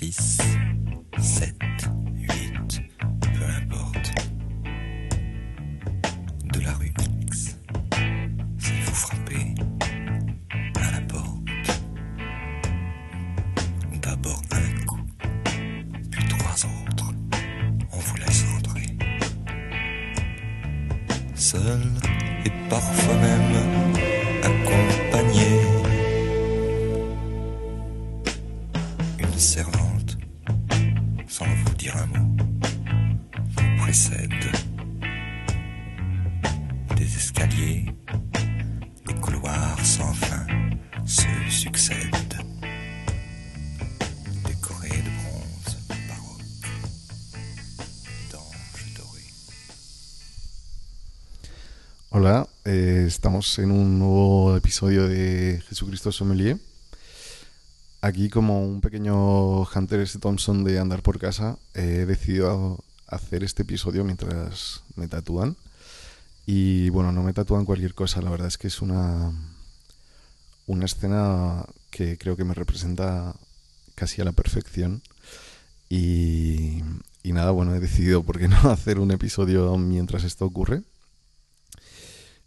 6. En un nuevo episodio de Jesucristo Sommelier. Aquí, como un pequeño Hunter S. Thompson de andar por casa, he decidido hacer este episodio mientras me tatúan. Y bueno, no me tatúan cualquier cosa, la verdad es que es una, una escena que creo que me representa casi a la perfección. Y, y nada, bueno, he decidido, ¿por qué no hacer un episodio mientras esto ocurre?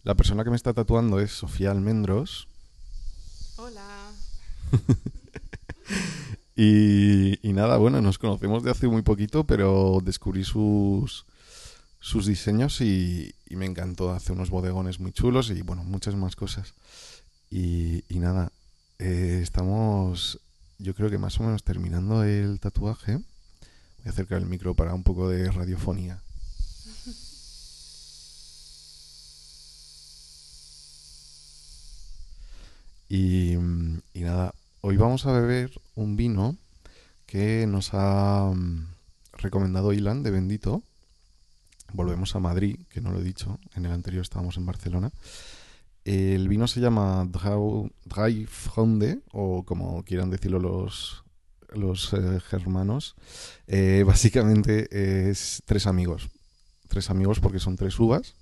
La persona que me está tatuando es Sofía Almendros. Hola. Y, y nada, bueno, nos conocemos de hace muy poquito, pero descubrí sus, sus diseños y, y me encantó. Hace unos bodegones muy chulos y bueno, muchas más cosas. Y, y nada, eh, estamos, yo creo que más o menos terminando el tatuaje. Voy a acercar el micro para un poco de radiofonía. Y, mm, y nada, hoy vamos a beber un vino que nos ha mm, recomendado Ilan de Bendito. Volvemos a Madrid, que no lo he dicho, en el anterior estábamos en Barcelona. El vino se llama Dry o como quieran decirlo los, los eh, germanos. Eh, básicamente es tres amigos. Tres amigos porque son tres uvas.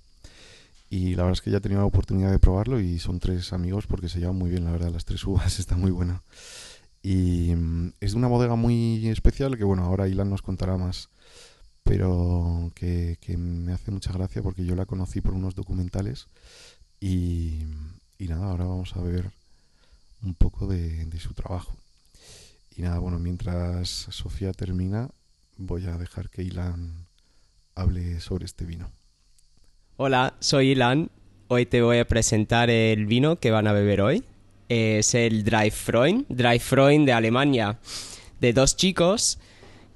Y la verdad es que ya he tenido la oportunidad de probarlo y son tres amigos porque se llevan muy bien, la verdad, las tres uvas, está muy buena. Y mm, es de una bodega muy especial que, bueno, ahora Ilan nos contará más, pero que, que me hace mucha gracia porque yo la conocí por unos documentales y, y nada, ahora vamos a ver un poco de, de su trabajo. Y nada, bueno, mientras Sofía termina, voy a dejar que Ilan hable sobre este vino. Hola, soy Ilan. Hoy te voy a presentar el vino que van a beber hoy. Es el Dry Freund, Dry Freund de Alemania, de dos chicos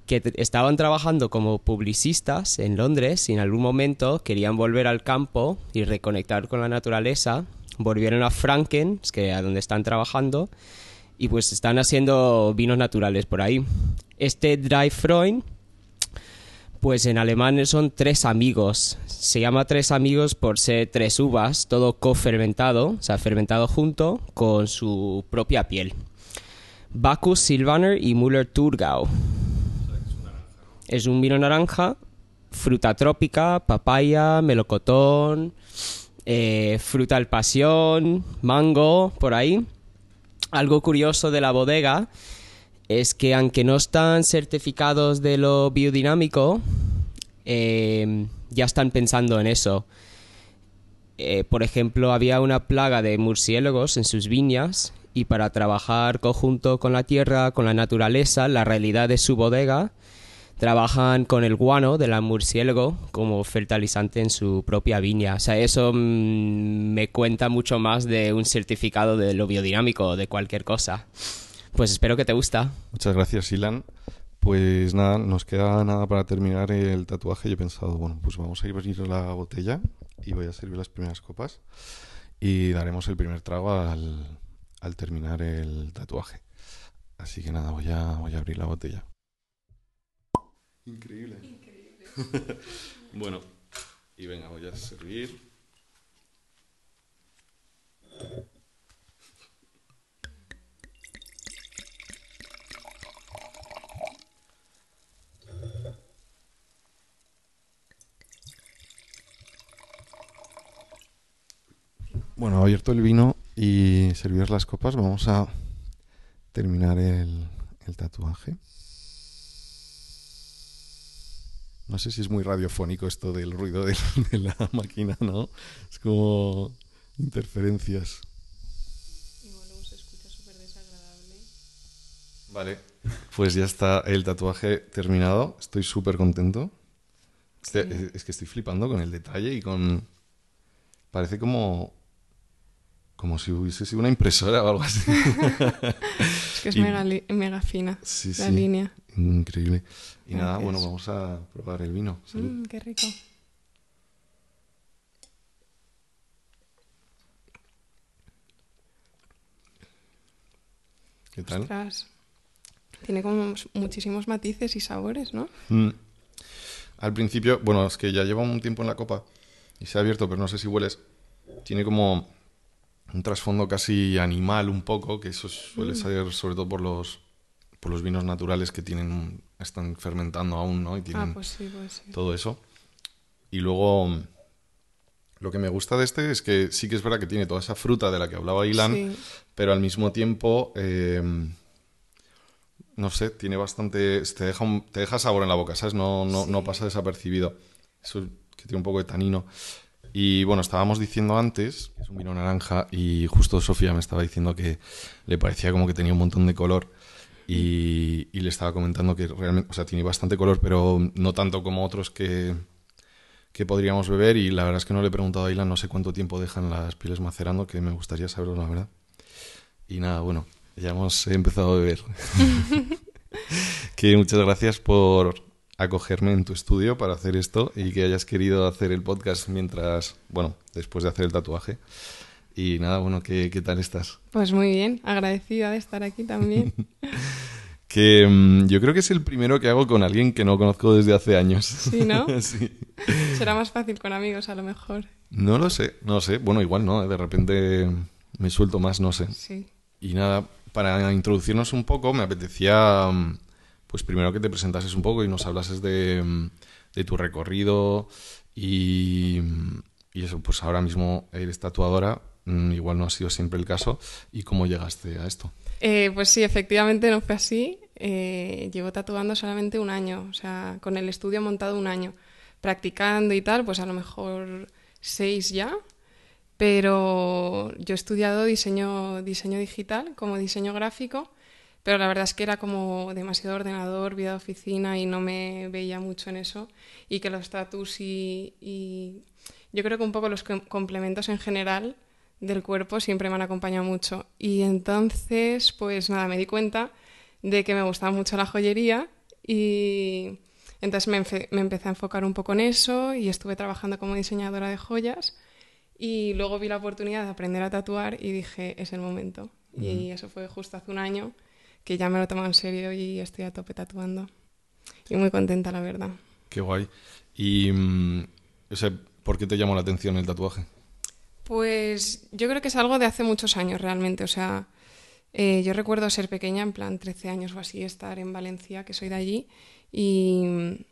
que estaban trabajando como publicistas en Londres y en algún momento querían volver al campo y reconectar con la naturaleza. Volvieron a Franken, es que a donde están trabajando, y pues están haciendo vinos naturales por ahí. Este Dry Freund Pues en alemán son tres amigos. Se llama tres amigos por ser tres uvas, todo cofermentado, o sea, fermentado junto con su propia piel. Bacchus Silvaner y Müller Thurgau. Es un vino naranja, fruta trópica, papaya, melocotón, eh, fruta al pasión, mango, por ahí. Algo curioso de la bodega es que aunque no están certificados de lo biodinámico, eh, ya están pensando en eso. Eh, por ejemplo, había una plaga de murciélagos en sus viñas y para trabajar conjunto con la tierra, con la naturaleza, la realidad de su bodega, trabajan con el guano del murciélago como fertilizante en su propia viña. O sea, eso mm, me cuenta mucho más de un certificado de lo biodinámico o de cualquier cosa. Pues espero que te gusta. Muchas gracias, Ilan. Pues nada, nos queda nada para terminar el tatuaje. Yo he pensado, bueno, pues vamos a ir a abrir la botella y voy a servir las primeras copas y daremos el primer trago al, al terminar el tatuaje. Así que nada, voy a, voy a abrir la botella. Increíble. bueno, y venga, voy a servir. Bueno, abierto el vino y servidas las copas, vamos a terminar el, el tatuaje. No sé si es muy radiofónico esto del ruido de, de la máquina, ¿no? Es como interferencias. Igual luego se escucha súper desagradable. Vale. Pues ya está el tatuaje terminado. Estoy súper contento. Este- Sí. Es que estoy flipando con el detalle y con... Parece como... Como si hubiese sido una impresora o algo así. Es que es Y- mega, fina Sí, la sí. línea. Increíble. Y nada, bueno, vamos a probar el vino. Mm, qué rico. ¿Qué tal? Ostras. Tiene como muchísimos matices y sabores, ¿no? Mm. Al principio, bueno, es que ya lleva un tiempo en la copa y se ha abierto, pero no sé si hueles. Tiene como un trasfondo casi animal un poco, que eso suele Mm. ser sobre todo por los por los vinos naturales que tienen están fermentando aún, ¿no? Y tienen Ah, pues sí, pues sí. todo eso. Y luego lo que me gusta de este es que sí que es verdad que tiene toda esa fruta de la que hablaba Ilan, Sí. pero al mismo tiempo, eh, no sé, tiene bastante, te deja, un- te deja sabor en la boca, ¿sabes? No, no, no pasa desapercibido. Eso que tiene un poco de tanino. Y bueno, estábamos diciendo antes, es un vino naranja, y justo Sofía me estaba diciendo que le parecía como que tenía un montón de color. Y, y le estaba comentando que realmente, o sea, tiene bastante color, pero no tanto como otros que, que podríamos beber. Y la verdad es que no le he preguntado a Ilan, no sé cuánto tiempo dejan las pieles macerando, que me gustaría saberlo, la verdad. Y nada, bueno, ya hemos empezado a beber. que muchas gracias por acogerme en tu estudio para hacer esto y que hayas querido hacer el podcast mientras, bueno, después de hacer el tatuaje. Y nada, bueno, ¿qué, qué tal estás? Pues muy bien, agradecida de estar aquí también. Que mm, yo creo que es el primero que hago con alguien que no conozco desde hace años. Sí, ¿no? sí. Será más fácil con amigos, a lo mejor. No lo sé, no lo sé. Bueno, igual no, de repente me suelto más, no sé. Sí. Y nada, para introducirnos un poco, me apetecía, mm, pues primero que te presentases un poco y nos hablases de, tu recorrido y, y eso, pues ahora mismo eres tatuadora, mm, igual no ha sido siempre el caso, y cómo llegaste a esto. Eh, pues sí, efectivamente no fue así. Eh, llevo tatuando solamente un año, o sea, con el estudio montado un año. Practicando y tal, pues a lo mejor seis ya. Pero yo he estudiado diseño, diseño digital como diseño gráfico, pero la verdad es que era como demasiado ordenador, vida de oficina y no me veía mucho en eso. Y que los tatus y, y yo creo que un poco los com- complementos en general del cuerpo siempre me han acompañado mucho. Y entonces, pues nada, me di cuenta de que me gustaba mucho la joyería y entonces me, me empecé a enfocar un poco en eso y estuve trabajando como diseñadora de joyas y luego vi la oportunidad de aprender a tatuar y dije, es el momento. Y eso fue justo hace un año que ya me lo tomo en serio y estoy a tope tatuando. Y muy contenta, la verdad. Qué guay. Y, mm, o sea, ¿por qué te llamó la atención el tatuaje? Pues yo creo que es algo de hace muchos años realmente. O sea, eh, yo recuerdo ser pequeña, en plan 13 años o así, estar en Valencia, que soy de allí, y,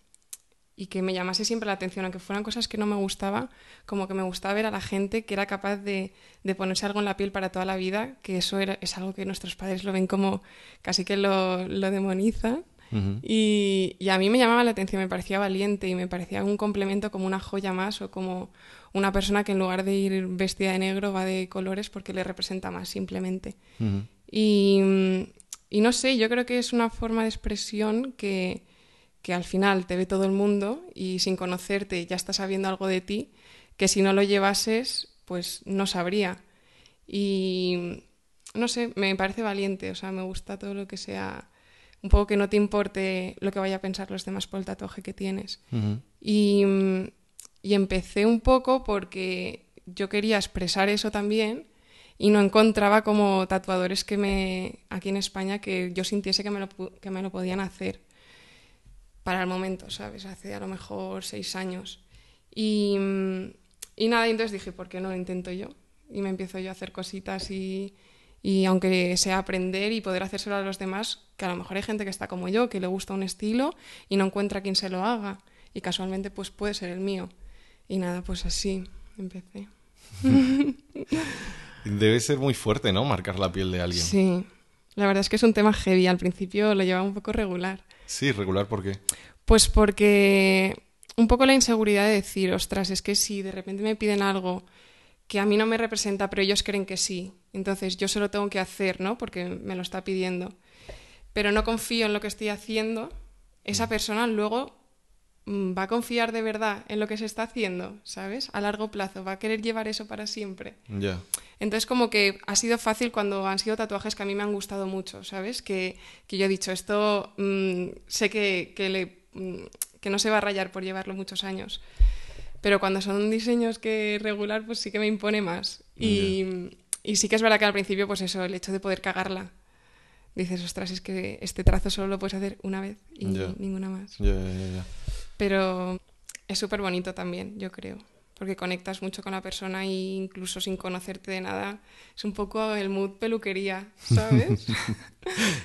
y que me llamase siempre la atención, aunque fueran cosas que no me gustaba, como que me gustaba ver a la gente que era capaz de, de ponerse algo en la piel para toda la vida, que eso era, es algo que nuestros padres lo ven como casi que lo, lo demonizan. Y, y a mí me llamaba la atención, me parecía valiente y me parecía un complemento como una joya más o como una persona que en lugar de ir vestida de negro va de colores porque le representa más simplemente. Y, y no sé, yo creo que es una forma de expresión que, que al final te ve todo el mundo y sin conocerte ya está sabiendo algo de ti que si no lo llevases pues no sabría. Y no sé, me parece valiente, o sea, me gusta todo lo que sea un poco que no te importe lo que vaya a pensar los demás por el tatuaje que tienes. Y, y empecé un poco porque yo quería expresar eso también y no encontraba como tatuadores que me aquí en España que yo sintiese que me lo, que me lo podían hacer para el momento, ¿sabes? Hace a lo mejor seis años. Y, mm, y nada, y entonces dije, ¿por qué no lo intento yo? Y me empiezo yo a hacer cositas y, y aunque sea aprender y poder hacérselo a los demás, que a lo mejor hay gente que está como yo, que le gusta un estilo y no encuentra quien se lo haga. Y casualmente pues puede ser el mío. Y nada, pues así empecé. Debe ser muy fuerte, ¿no? Marcar la piel de alguien. Sí, La verdad es que es un tema heavy. Al principio lo llevaba un poco regular. Sí, regular, ¿por qué? Pues porque un poco la inseguridad de decir, ostras, es que si de repente me piden algo que a mí no me representa, pero ellos creen que sí, entonces yo se lo tengo que hacer, ¿no? Porque me lo está pidiendo. Pero no confío en lo que estoy haciendo, esa persona luego mm, va a confiar de verdad en lo que se está haciendo, ¿sabes? A largo plazo, va a querer llevar eso para siempre. Ya. Entonces como que ha sido fácil cuando han sido tatuajes que a mí me han gustado mucho, ¿sabes? Que, que yo he dicho, esto mm, sé que, que, le, mm, que no se va a rayar por llevarlo muchos años. Pero cuando son diseños que regular, pues sí que me impone más. Y, y sí que es verdad que al principio, pues eso, el hecho de poder cagarla. Dices, ostras, es que este trazo solo lo puedes hacer una vez y ninguna más. Ya, ya. Pero es súper bonito también, yo creo. Porque conectas mucho con la persona e incluso sin conocerte de nada. Es un poco el mood peluquería, ¿sabes?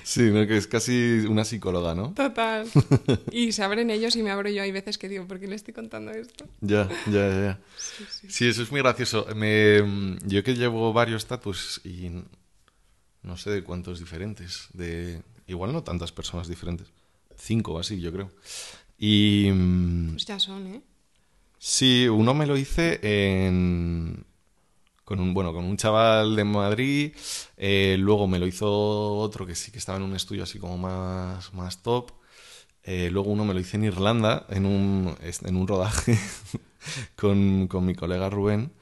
Sí, ¿no? que es casi una psicóloga, ¿no? Total. Y se abren ellos y me abro yo. Hay veces que digo, ¿por qué le estoy contando esto? Ya, ya, ya. Sí, sí. Sí, eso es muy gracioso. Me, yo que llevo varios tatus y no sé de cuántos diferentes. De, igual no tantas personas diferentes. Cinco o así, yo creo. Y mm, Pues ya son, ¿eh? Sí, uno me lo hice en, con un, bueno, con un chaval de Madrid. eh, luego me lo hizo otro que sí que estaba en un estudio así como más, más top. Eh, luego uno me lo hice en Irlanda, en un, en un rodaje con, con mi colega Rubén.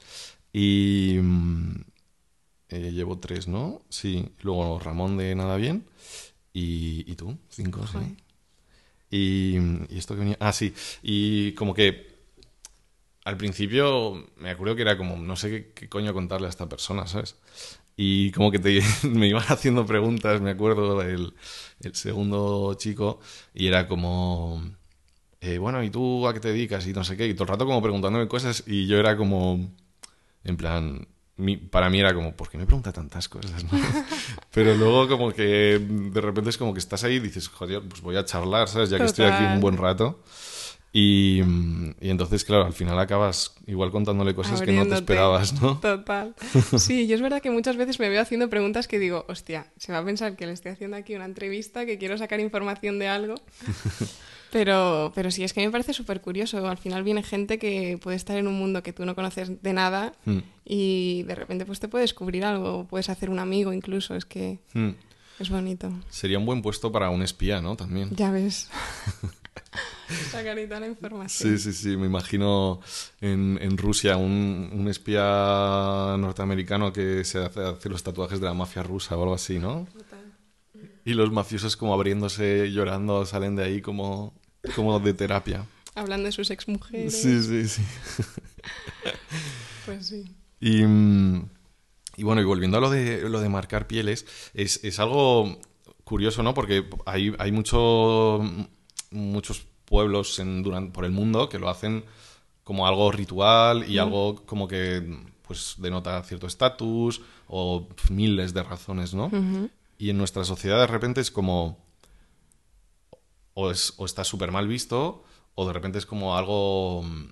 Y mm, eh, llevo tres, ¿no? Sí. Luego Ramón de Nada Bien. Y, y tú, cinco, sí. Y, y esto que venía. Ah, sí. Y como que al principio me acuerdo que era como, no sé qué, qué coño contarle a esta persona, ¿sabes? Y como que te, me iban haciendo preguntas, me acuerdo, el, el segundo chico, y era como, eh, bueno, ¿y tú a qué te dedicas? Y no sé qué, y todo el rato como preguntándome cosas, y yo era como, en plan, mi- para mí era como, ¿por qué me pregunta tantas cosas? no?". Pero luego como que de repente es como que estás ahí y dices, joder, pues voy a charlar, ¿sabes? Ya que estoy aquí un buen rato. Y, mm, y entonces, claro, al final acabas igual contándole cosas que no te esperabas, ¿no? Total. Sí, yo es verdad que muchas veces me veo haciendo preguntas que digo, hostia, se va a pensar que le estoy haciendo aquí una entrevista, que quiero sacar información de algo. Pero, pero sí, es que me parece súper curioso. Al final viene gente que puede estar en un mundo que tú no conoces de nada Mm, y de repente pues te puede descubrir algo, puedes hacer un amigo incluso, es que mm. es bonito. Sería un buen puesto para un espía, ¿no? También. Ya ves. Sacar y toda la información. Sí, sí, sí, me imagino en, en Rusia un, un espía norteamericano que se hace, hace los tatuajes de la mafia rusa o algo así, ¿no? Total. Y los mafiosos como abriéndose, llorando, salen de ahí como, como de terapia. Hablando de sus exmujeres. Sí, sí, sí. Pues sí. Y, y bueno, y volviendo a lo de, lo de marcar pieles, es, es algo curioso, ¿no? Porque hay, hay mucho, muchos pueblos en, duran- por el mundo que lo hacen como algo ritual y algo como que pues denota cierto estatus o miles de razones, ¿no? Y en nuestra sociedad de repente es como o, es, o está súper mal visto o de repente es como algo mm,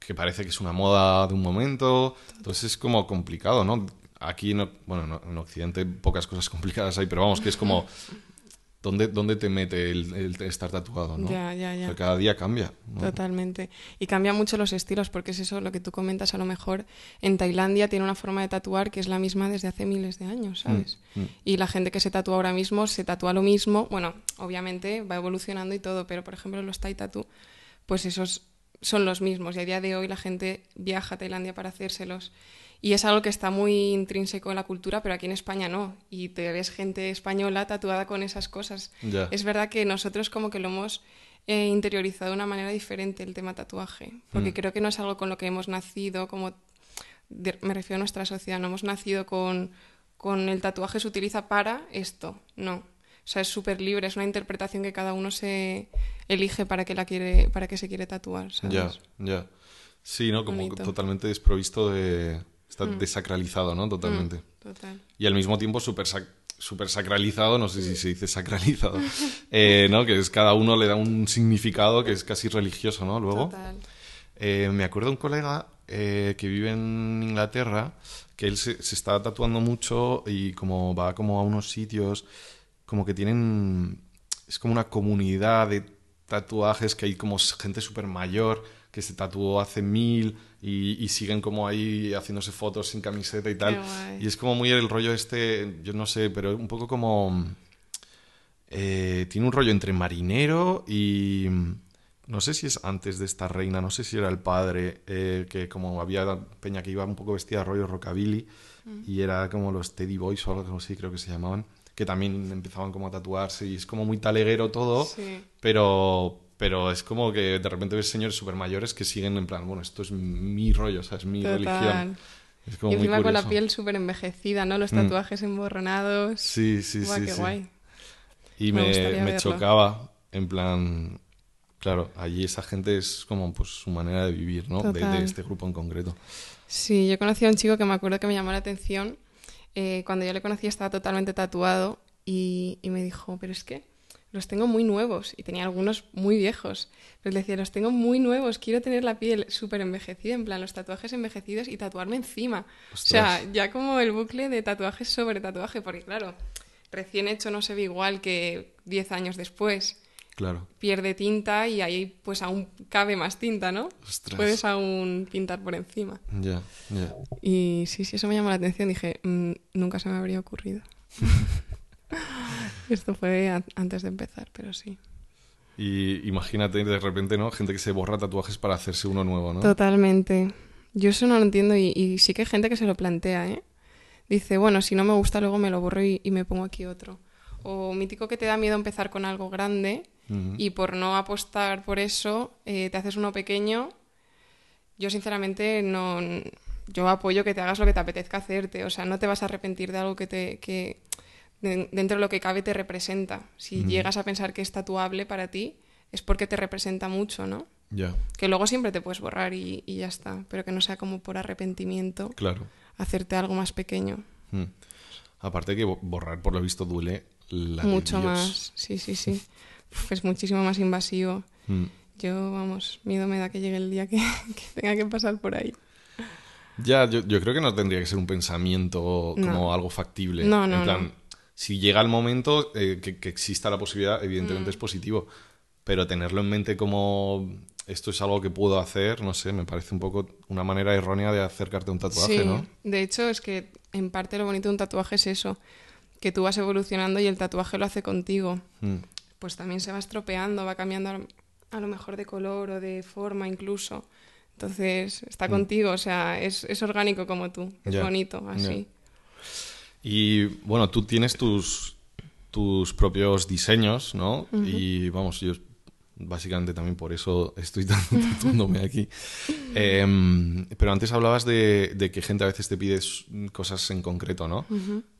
que parece que es una moda de un momento. Entonces es como complicado, ¿no? Aquí, no, bueno, no- en Occidente pocas cosas complicadas hay, pero vamos, que es como... ¿Dónde, dónde te mete el, el estar tatuado, no? Ya, ya, ya. O sea, cada día cambia. ¿no? Totalmente. Y cambia mucho los estilos, porque es eso lo que tú comentas, a lo mejor en Tailandia tiene una forma de tatuar que es la misma desde hace miles de años, ¿sabes? Mm, mm. Y la gente que se tatúa ahora mismo se tatúa lo mismo, bueno, obviamente va evolucionando y todo, pero por ejemplo los Thai Tattoo, pues esos son los mismos y a día de hoy la gente viaja a Tailandia para hacérselos. Y es algo que está muy intrínseco en la cultura, pero aquí en España no. Y te ves gente española tatuada con esas cosas. Es verdad que nosotros como que lo hemos eh, interiorizado de una manera diferente el tema tatuaje, porque Mm. creo que no es algo con lo que hemos nacido, como de- me refiero a nuestra sociedad, no hemos nacido con, con el tatuaje se utiliza para esto, no. O sea, es súper libre, es una interpretación que cada uno se elige para que la quiere, para que se quiere tatuar. Ya, ya. Sí, ¿no? Como Bonito. totalmente desprovisto de... Está Mm. desacralizado, ¿no? Totalmente. Total. Y al mismo tiempo súper sac- súper sacralizado, no sé si se dice sacralizado, eh, ¿no? Que es cada uno le da un significado que es casi religioso, ¿no? Luego. Total. Eh, me acuerdo de un colega eh, que vive en Inglaterra que él se, se está tatuando mucho y como va como a unos sitios, como que tienen, es como una comunidad de tatuajes que hay como gente súper mayor que se tatuó hace mil y, y siguen como ahí haciéndose fotos sin camiseta y tal. Y es como muy el rollo este, yo no sé, pero un poco como... eh, tiene un rollo entre marinero y... No sé si es antes de esta reina, no sé si era el padre, eh, que como había peña que iba un poco vestida de rollo rockabilly y era como los Teddy Boys o algo así creo que se llamaban, que también empezaban como a tatuarse y es como muy taleguero todo, Sí. pero, pero es como que de repente ves señores súper mayores que siguen en plan, bueno, esto es mi rollo, o sea, es mi Total. religión. Es como Y muy encima con la piel súper envejecida, ¿no? Los Mm. tatuajes emborronados. Sí, sí, sí. qué sí. guay. Y Me me, chocaba, en plan, claro, allí esa gente es como pues su manera de vivir, ¿no? De, de este grupo en concreto. Sí, yo conocí a un chico que me acuerdo que me llamó la atención. eh, cuando yo le conocí estaba totalmente tatuado y, y me dijo, pero es que los tengo muy nuevos y tenía algunos muy viejos. Pero le decía, los tengo muy nuevos, quiero tener la piel súper envejecida, en plan los tatuajes envejecidos y tatuarme encima. O sea, Ostras. ya como el bucle de tatuajes sobre tatuaje, porque claro, recién hecho no se ve igual que 10 años después. Claro. Pierde tinta y ahí pues aún cabe más tinta, ¿no? Ostras. Puedes aún pintar por encima. Ya, ya. Y sí, sí, eso me llamó la atención. Dije, "Mm, nunca se me habría ocurrido. Esto fue antes de empezar, pero sí. Y imagínate de repente, ¿no? Gente que se borra tatuajes para hacerse uno nuevo, ¿no? Totalmente. Yo eso no lo entiendo y, y sí que hay gente que se lo plantea, ¿eh? Dice, bueno, si no me gusta, luego me lo borro y, y me pongo aquí otro. O mítico que te da miedo empezar con algo grande y por no apostar por eso, eh, te haces uno pequeño. Yo sinceramente no... Yo apoyo que te hagas lo que te apetezca hacerte. O sea, no te vas a arrepentir de algo que te... Que, dentro de lo que cabe te representa. Si llegas a pensar que es tatuable para ti, es porque te representa mucho, ¿no? Ya, Que luego siempre te puedes borrar y, y ya está, pero que no sea como por arrepentimiento claro. hacerte algo más pequeño. Mm. Aparte que bo- borrar, por lo visto, duele la de Mucho Dios. más, sí, sí, sí. Uf, es muchísimo más invasivo. Mm. Yo, vamos, miedo me da que llegue el día que, que tenga que pasar por ahí. Ya, yo, yo creo que no tendría que ser un pensamiento como No. algo factible. No, no, En plan, no. Si llega el momento eh, que, que exista la posibilidad, Mm. evidentemente es positivo. Pero tenerlo en mente como esto es algo que puedo hacer, no sé, me parece un poco una manera errónea de acercarte a un tatuaje, sí, ¿no? de hecho es que en parte lo bonito de un tatuaje es eso, que tú vas evolucionando y el tatuaje lo hace contigo. Mm. Pues también se va estropeando, va cambiando a lo- mejor de color o de forma incluso. Entonces está contigo, o sea, es, es orgánico como tú, es Mm. Bonito, así. Y bueno, tú tienes tus, tus propios diseños, ¿no? Y vamos, yo básicamente también por eso estoy tatuándome aquí. Em, pero antes hablabas de, de que gente a veces te pide cosas en concreto, ¿no?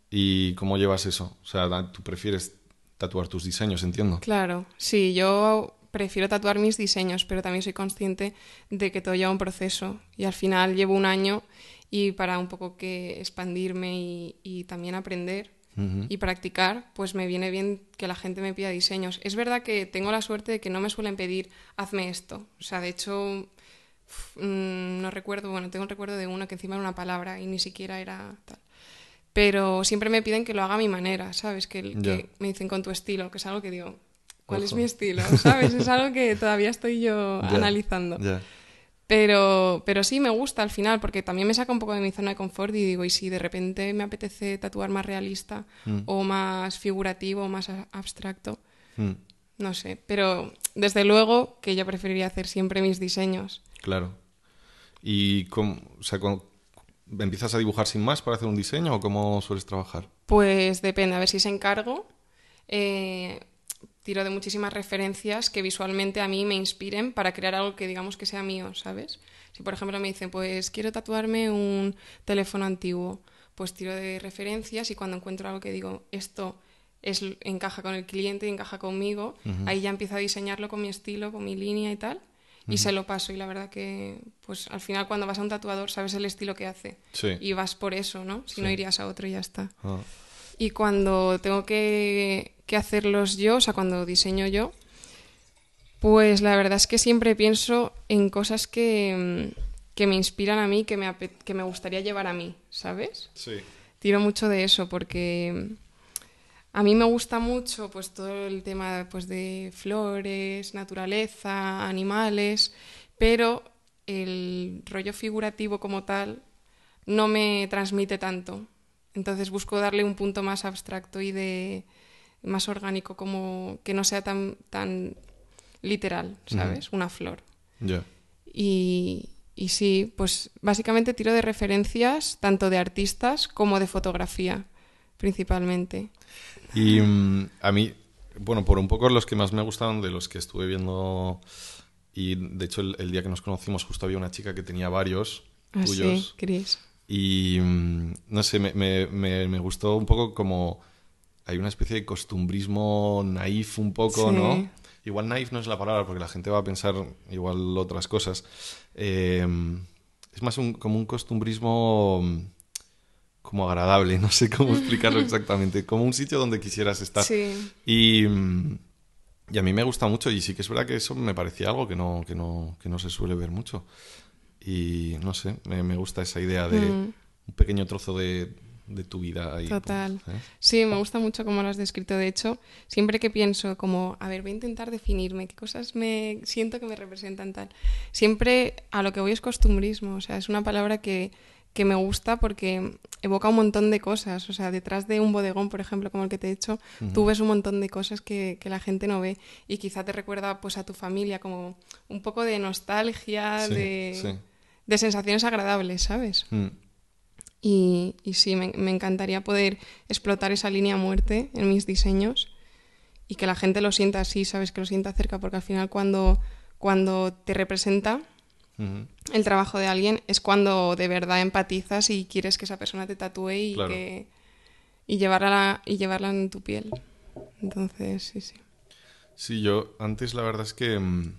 ¿Y cómo llevas eso? O sea, tú prefieres tatuar tus diseños, entiendo. Claro, sí, yo prefiero tatuar mis diseños, pero también soy consciente de que todo lleva un proceso y al final llevo un año y para un poco que expandirme y, y también aprender Ujú. y practicar, pues me viene bien que la gente me pida diseños. Es verdad que tengo la suerte de que no me suelen pedir, hazme esto. O sea, de hecho, uf, mm, no recuerdo, bueno, tengo un recuerdo de uno que encima era una palabra y ni siquiera era tal. Pero siempre me piden que lo haga a mi manera, ¿sabes? Que, que me dicen con tu estilo, que es algo que digo, ¿cuál es Ojo. mi estilo? ¿Sabes? Es algo que todavía estoy yo analizando. Ya. Pero, pero sí me gusta al final, porque también me saca un poco de mi zona de confort y digo, y si de repente me apetece tatuar más realista Mm. o más figurativo o más abstracto, Mm, no sé. Pero desde luego que yo preferiría hacer siempre mis diseños. claro. ¿Y cómo, o sea, empiezas a dibujar sin más para hacer un diseño o cómo sueles trabajar? Pues depende, a ver si se encargo. eh, tiro de muchísimas referencias que visualmente a mí me inspiren para crear algo que digamos que sea mío, ¿sabes? Si por ejemplo me dicen, pues quiero tatuarme un teléfono antiguo, pues tiro de referencias y cuando encuentro algo que digo, esto es, encaja con el cliente y encaja conmigo, ahí ya empiezo a diseñarlo con mi estilo, con mi línea y tal. Y se lo paso y la verdad que pues al final cuando vas a un tatuador sabes el estilo que hace Sí. y vas por eso, ¿no? Si no irías a otro y ya está. Ah, Y cuando tengo que, que hacerlos yo, o sea, cuando diseño yo, pues la verdad es que siempre pienso en cosas que, mm, que me inspiran a mí, que me, que me gustaría llevar a mí, ¿sabes? Sí. Tiro mucho de eso porque a mí me gusta mucho pues todo el tema pues de flores, naturaleza, animales, pero el rollo figurativo como tal no me transmite tanto. Entonces busco darle un punto más abstracto y de más orgánico, como que no sea tan, tan literal, ¿sabes? Una flor. Ya. Y, y sí, pues básicamente tiro de referencias tanto de artistas como de fotografía, principalmente. Y mm, a mí, bueno, por un poco los que más me gustaron de los que estuve viendo, y de hecho el, el día que nos conocimos justo había una chica que tenía varios Así, tuyos. Cris. Y mm, no sé, me, me- me- me gustó un poco como hay una especie de costumbrismo naif un poco, Sí. ¿no? Igual naif no es la palabra porque la gente va a pensar igual otras cosas. Eh, es más un- como un costumbrismo mm, como agradable, no sé cómo explicarlo exactamente, como un sitio donde quisieras estar. Sí, Y, mm, y a mí me gusta mucho y sí que es verdad que eso me parecía algo que no, que no, que no se suele ver mucho. Y no sé, me, me gusta esa idea de Mm. un pequeño trozo de, de tu vida ahí. Total. ¿eh? sí, me gusta mucho cómo lo has descrito. De hecho, siempre que pienso como, a ver, voy a intentar definirme, qué cosas me siento que me representan tal. Siempre a lo que voy es costumbrismo. O sea, es una palabra que, que me gusta porque evoca un montón de cosas. O sea, detrás de un bodegón, por ejemplo, como el que te he hecho, tú ves un montón de cosas que, que la gente no ve y quizá te recuerda pues a tu familia, como un poco de nostalgia, Sí, de, sí. de sensaciones agradables, ¿sabes? Mm, Y, y sí, me, me encantaría poder explotar esa línea muerte en mis diseños y que la gente lo sienta así, ¿sabes? Que lo sienta cerca, porque al final cuando, cuando te representa el trabajo de alguien es cuando de verdad empatizas y quieres que esa persona te tatúe y, Claro. que, y, llevarla, y llevarla en tu piel. Entonces, sí, sí. Sí, yo antes la verdad es que mm,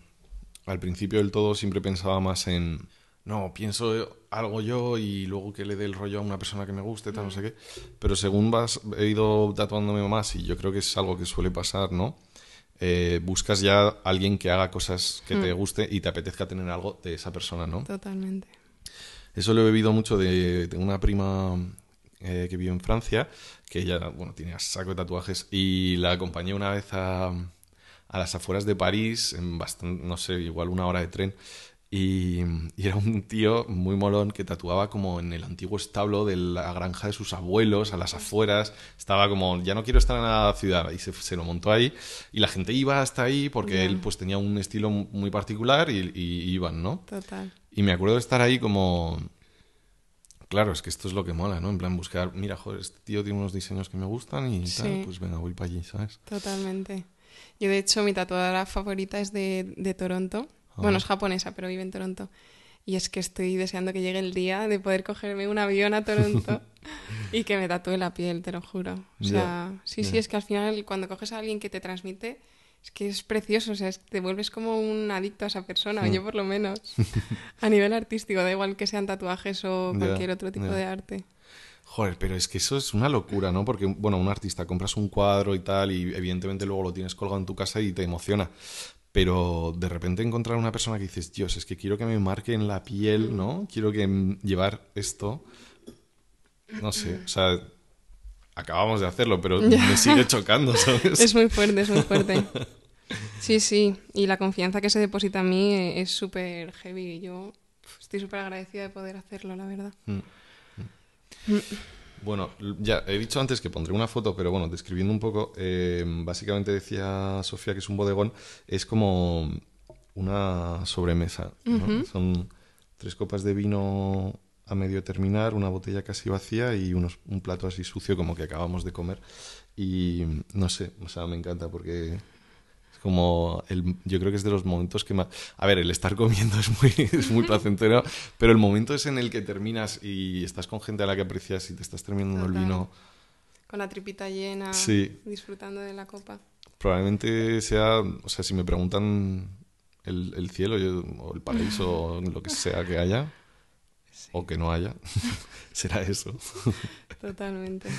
al principio del todo siempre pensaba más en, no, pienso algo yo y luego que le dé el rollo a una persona que me guste, tal, no sé qué. Pero según vas, he ido tatuándome más y yo creo que es algo que suele pasar, ¿no? Eh, buscas ya alguien que haga cosas que te guste y te apetezca tener algo de esa persona, ¿no? Totalmente. Eso lo he bebido mucho de, de una prima eh, que vive en Francia, que ella, bueno, tiene saco de tatuajes, y la acompañé una vez a, a las afueras de París, en bastante, no sé, igual una hora de tren, y, y era un tío muy molón que tatuaba como en el antiguo establo de la granja de sus abuelos, a las afueras, estaba como, ya no quiero estar en la ciudad, y se, se lo montó ahí, y la gente iba hasta ahí porque Ya. él pues tenía un estilo muy particular y, y iban, ¿no? Total. Y me acuerdo de estar ahí como... Claro, es que esto es lo que mola, ¿no? En plan, buscar, mira, joder, este tío tiene unos diseños que me gustan y Sí. tal, pues venga, voy para allí, ¿sabes? Totalmente. Yo, de hecho, mi tatuadora favorita es de, de Toronto. Bueno, es japonesa, pero vive en Toronto. Y es que estoy deseando que llegue el día de poder cogerme un avión a Toronto y que me tatúe la piel, te lo juro. O sea, sí, sí, es que al final cuando coges a alguien que te transmite, es que es precioso, o sea, es que te vuelves como un adicto a esa persona, o yo por lo menos, a nivel artístico, da igual que sean tatuajes o cualquier otro tipo de arte. Joder, pero es que eso es una locura, ¿no? Porque, bueno, un artista compras un cuadro y tal y evidentemente luego lo tienes colgado en tu casa y te emociona. Pero de repente encontrar una persona que dices, Dios, es que quiero que me marque en la piel, ¿no? Quiero que mm, llevar esto. No sé, o sea, acabamos de hacerlo, pero me sigue chocando, ¿sabes? Es muy fuerte, es muy fuerte. Sí, sí, y la confianza que se deposita en mí eh, es súper heavy. Yo estoy súper agradecida de poder hacerlo, la verdad. Mm. Bueno, ya he dicho antes que pondré una foto, pero bueno, describiendo un poco, eh, básicamente decía Sofía que es un bodegón, es como una sobremesa. ¿no? Son tres copas de vino a medio terminar, una botella casi vacía y unos, un plato así sucio como que acabamos de comer. Y no sé, o sea, me encanta porque como el, yo creo que es de los momentos que más a ver el estar comiendo es muy es muy placentero pero el momento es en el que terminas y estás con gente a la que aprecias y te estás terminando el Total. vino Con la tripita llena, Sí. disfrutando de la copa. probablemente sea o sea si me preguntan el, el cielo yo- o el paraíso o lo que sea que haya o que no haya será eso Totalmente.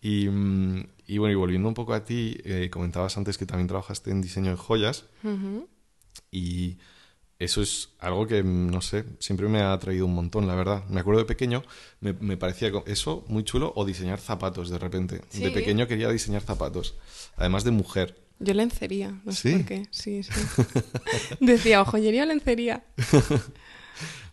Y, mm, y bueno y volviendo un poco a ti eh, comentabas antes que también trabajaste en diseño de joyas Ujú. Y eso es algo que, no sé, siempre me ha atraído un montón, la verdad. Me acuerdo de pequeño, me, me parecía eso muy chulo, o diseñar zapatos de repente. De Sí. pequeño quería diseñar zapatos, además de mujer. Yo lencería, no sé ¿Sí? por qué. Sí, sí. Decía, o joyería o lencería.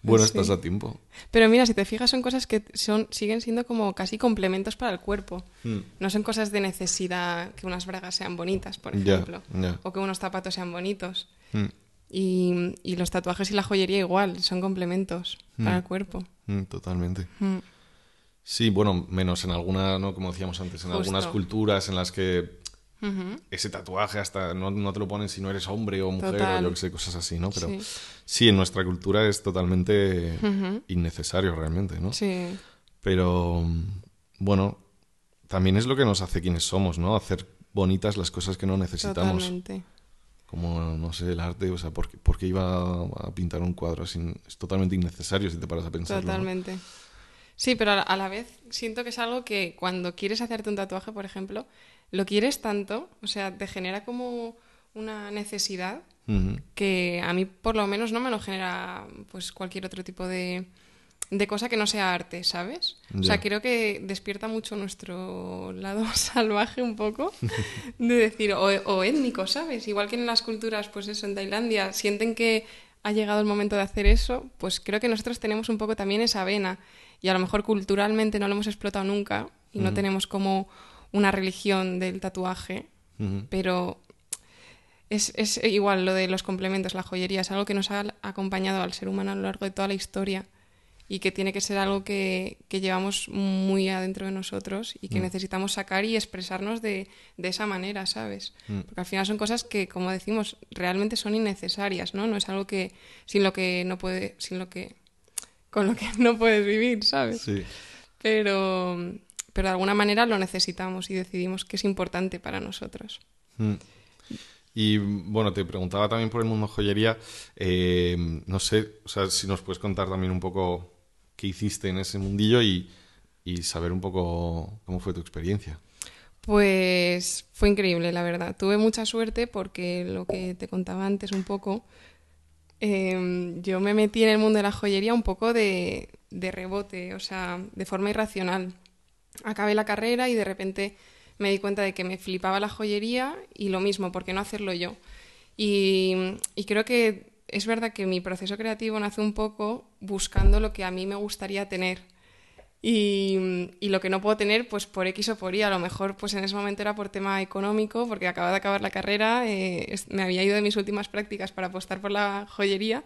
Bueno, Sí. estás a tiempo. Pero mira, si te fijas, son cosas que son, siguen siendo como casi complementos para el cuerpo. Mm. No son cosas de necesidad que unas bragas sean bonitas, por ejemplo. O que unos zapatos sean bonitos. Mm, Y, y los tatuajes y la joyería igual, son complementos para Mm. el cuerpo. totalmente. Sí, bueno, menos en alguna, ¿no? Como decíamos antes, en Justo. algunas culturas en las que Ese tatuaje hasta no, no te lo ponen si no eres hombre o mujer Total. o yo que sé, cosas así, ¿no? Pero Sí. sí, en nuestra cultura es totalmente innecesario realmente, ¿no? Sí, Pero bueno, también es lo que nos hace quienes somos, ¿no? Hacer bonitas las cosas que no necesitamos. totalmente. Como, no sé, el arte, o sea, ¿por qué, por qué iba a pintar un cuadro así? Es totalmente innecesario si te paras a pensarlo. ¿no? Totalmente. Sí, pero a la, a la vez siento que es algo que cuando quieres hacerte un tatuaje, por ejemplo, lo quieres tanto, o sea, te genera como una necesidad que a mí por lo menos no me lo genera pues cualquier otro tipo de, de cosa que no sea arte, ¿sabes? O sea, creo que despierta mucho nuestro lado salvaje un poco de decir, o, o étnico, ¿sabes? Igual que en las culturas, pues eso, en Tailandia, sienten que ha llegado el momento de hacer eso, pues creo que nosotros tenemos un poco también esa vena y a lo mejor culturalmente no lo hemos explotado nunca y no tenemos como una religión del tatuaje, pero es, es igual lo de los complementos, la joyería, es algo que nos ha acompañado al ser humano a lo largo de toda la historia y que tiene que ser algo que, que llevamos muy adentro de nosotros y que necesitamos sacar y expresarnos de, de esa manera, ¿sabes? Porque al final son cosas que, como decimos, realmente son innecesarias, ¿no? No es algo que sin lo que no puede, sin lo que con lo que no puedes vivir, ¿sabes? Sí. Pero, pero de alguna manera lo necesitamos y decidimos que es importante para nosotros. Mm. Y bueno, te preguntaba también por el mundo joyería. eh, no sé, o sea, si nos puedes contar también un poco qué hiciste en ese mundillo y, y saber un poco cómo fue tu experiencia. Pues fue increíble, la verdad. Tuve mucha suerte porque lo que te contaba antes un poco, eh, yo me metí en el mundo de la joyería un poco de, de rebote, o sea, de forma irracional. Acabé la carrera y de repente me di cuenta de que me flipaba la joyería y lo mismo, ¿por qué no hacerlo yo? Y, creo que es verdad que mi proceso creativo nace un poco buscando lo que a mí me gustaría tener. Y, lo que no puedo tener, pues por X o por Y, a lo mejor pues en ese momento era por tema económico, porque acababa de acabar la carrera, eh, me había ido de mis últimas prácticas para apostar por la joyería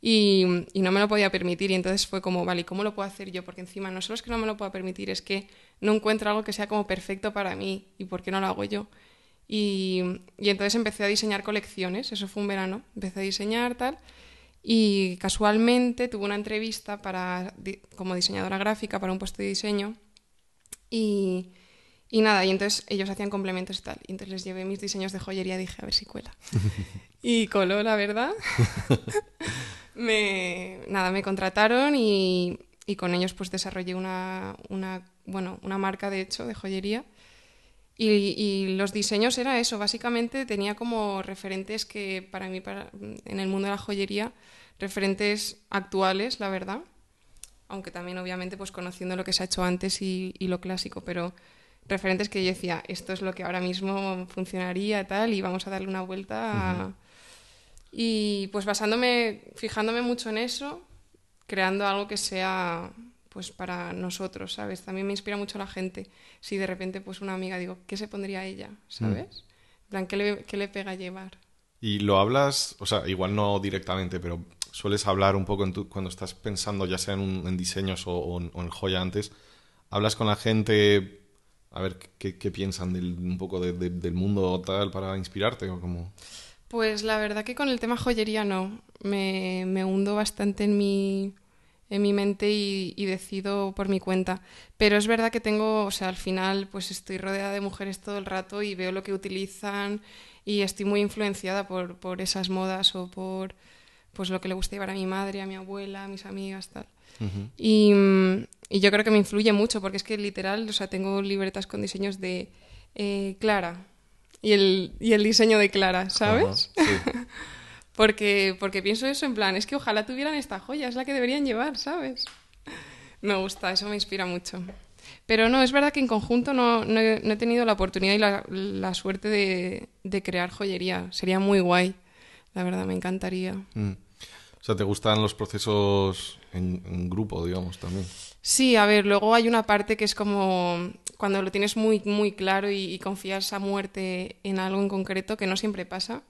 y, y no me lo podía permitir. Y entonces fue como, vale, ¿y cómo lo puedo hacer yo? Porque encima no solo es que no me lo pueda permitir, es que no encuentro algo que sea como perfecto para mí. ¿Y por qué no lo hago yo? Y, y entonces empecé a diseñar colecciones, eso fue un verano, empecé a diseñar tal. Y casualmente tuve una entrevista para, como diseñadora gráfica para un puesto de diseño. Y, y nada, y entonces ellos hacían complementos y tal. Y entonces les llevé mis diseños de joyería y dije, a ver si cuela. y coló, la verdad. me, nada, me contrataron y, y con ellos pues desarrollé una, una, bueno, una marca, de hecho, de joyería. Y, y los diseños era eso, básicamente tenía como referentes que para mí, para, en el mundo de la joyería, referentes actuales, la verdad, aunque también obviamente pues conociendo lo que se ha hecho antes y, y lo clásico, pero referentes que yo decía, esto es lo que ahora mismo funcionaría tal y vamos a darle una vuelta. Y pues basándome, fijándome mucho en eso, creando algo que sea pues para nosotros, ¿sabes? También me inspira mucho la gente. Si de repente pues una amiga digo, ¿qué se pondría ella? ¿Sabes? En plan, ¿qué le, qué le pega llevar? Y lo hablas, o sea, igual no directamente, pero sueles hablar un poco en tu- cuando estás pensando, ya sea en, un- en diseños o, o en, o en joya antes, hablas con la gente a ver qué, qué piensan del, un poco de- de- del mundo tal para inspirarte o como... Pues la verdad que con el tema joyería no. Me, me hundo bastante en mi, en mi mente y, y decido por mi cuenta. Pero es verdad que tengo, o sea, al final pues estoy rodeada de mujeres todo el rato y veo lo que utilizan y estoy muy influenciada por, por esas modas o por pues lo que le gusta llevar a mi madre, a mi abuela, a mis amigas, tal. Y, y yo creo que me influye mucho porque es que literal, o sea, tengo libretas con diseños de eh, Clara y el, y el diseño de Clara, ¿sabes? Sí. Porque, porque pienso eso en plan, es que ojalá tuvieran esta joya, es la que deberían llevar, ¿sabes? Me gusta, eso me inspira mucho. Pero no, es verdad que en conjunto no, no he, no he tenido la oportunidad y la, la suerte de, de crear joyería. Sería muy guay, la verdad, me encantaría. Mm. O sea, ¿te gustan los procesos en, en grupo, digamos, también? Sí, a ver, luego hay una parte que es como cuando lo tienes muy, muy claro y, y confías a muerte en algo en concreto, que no siempre pasa.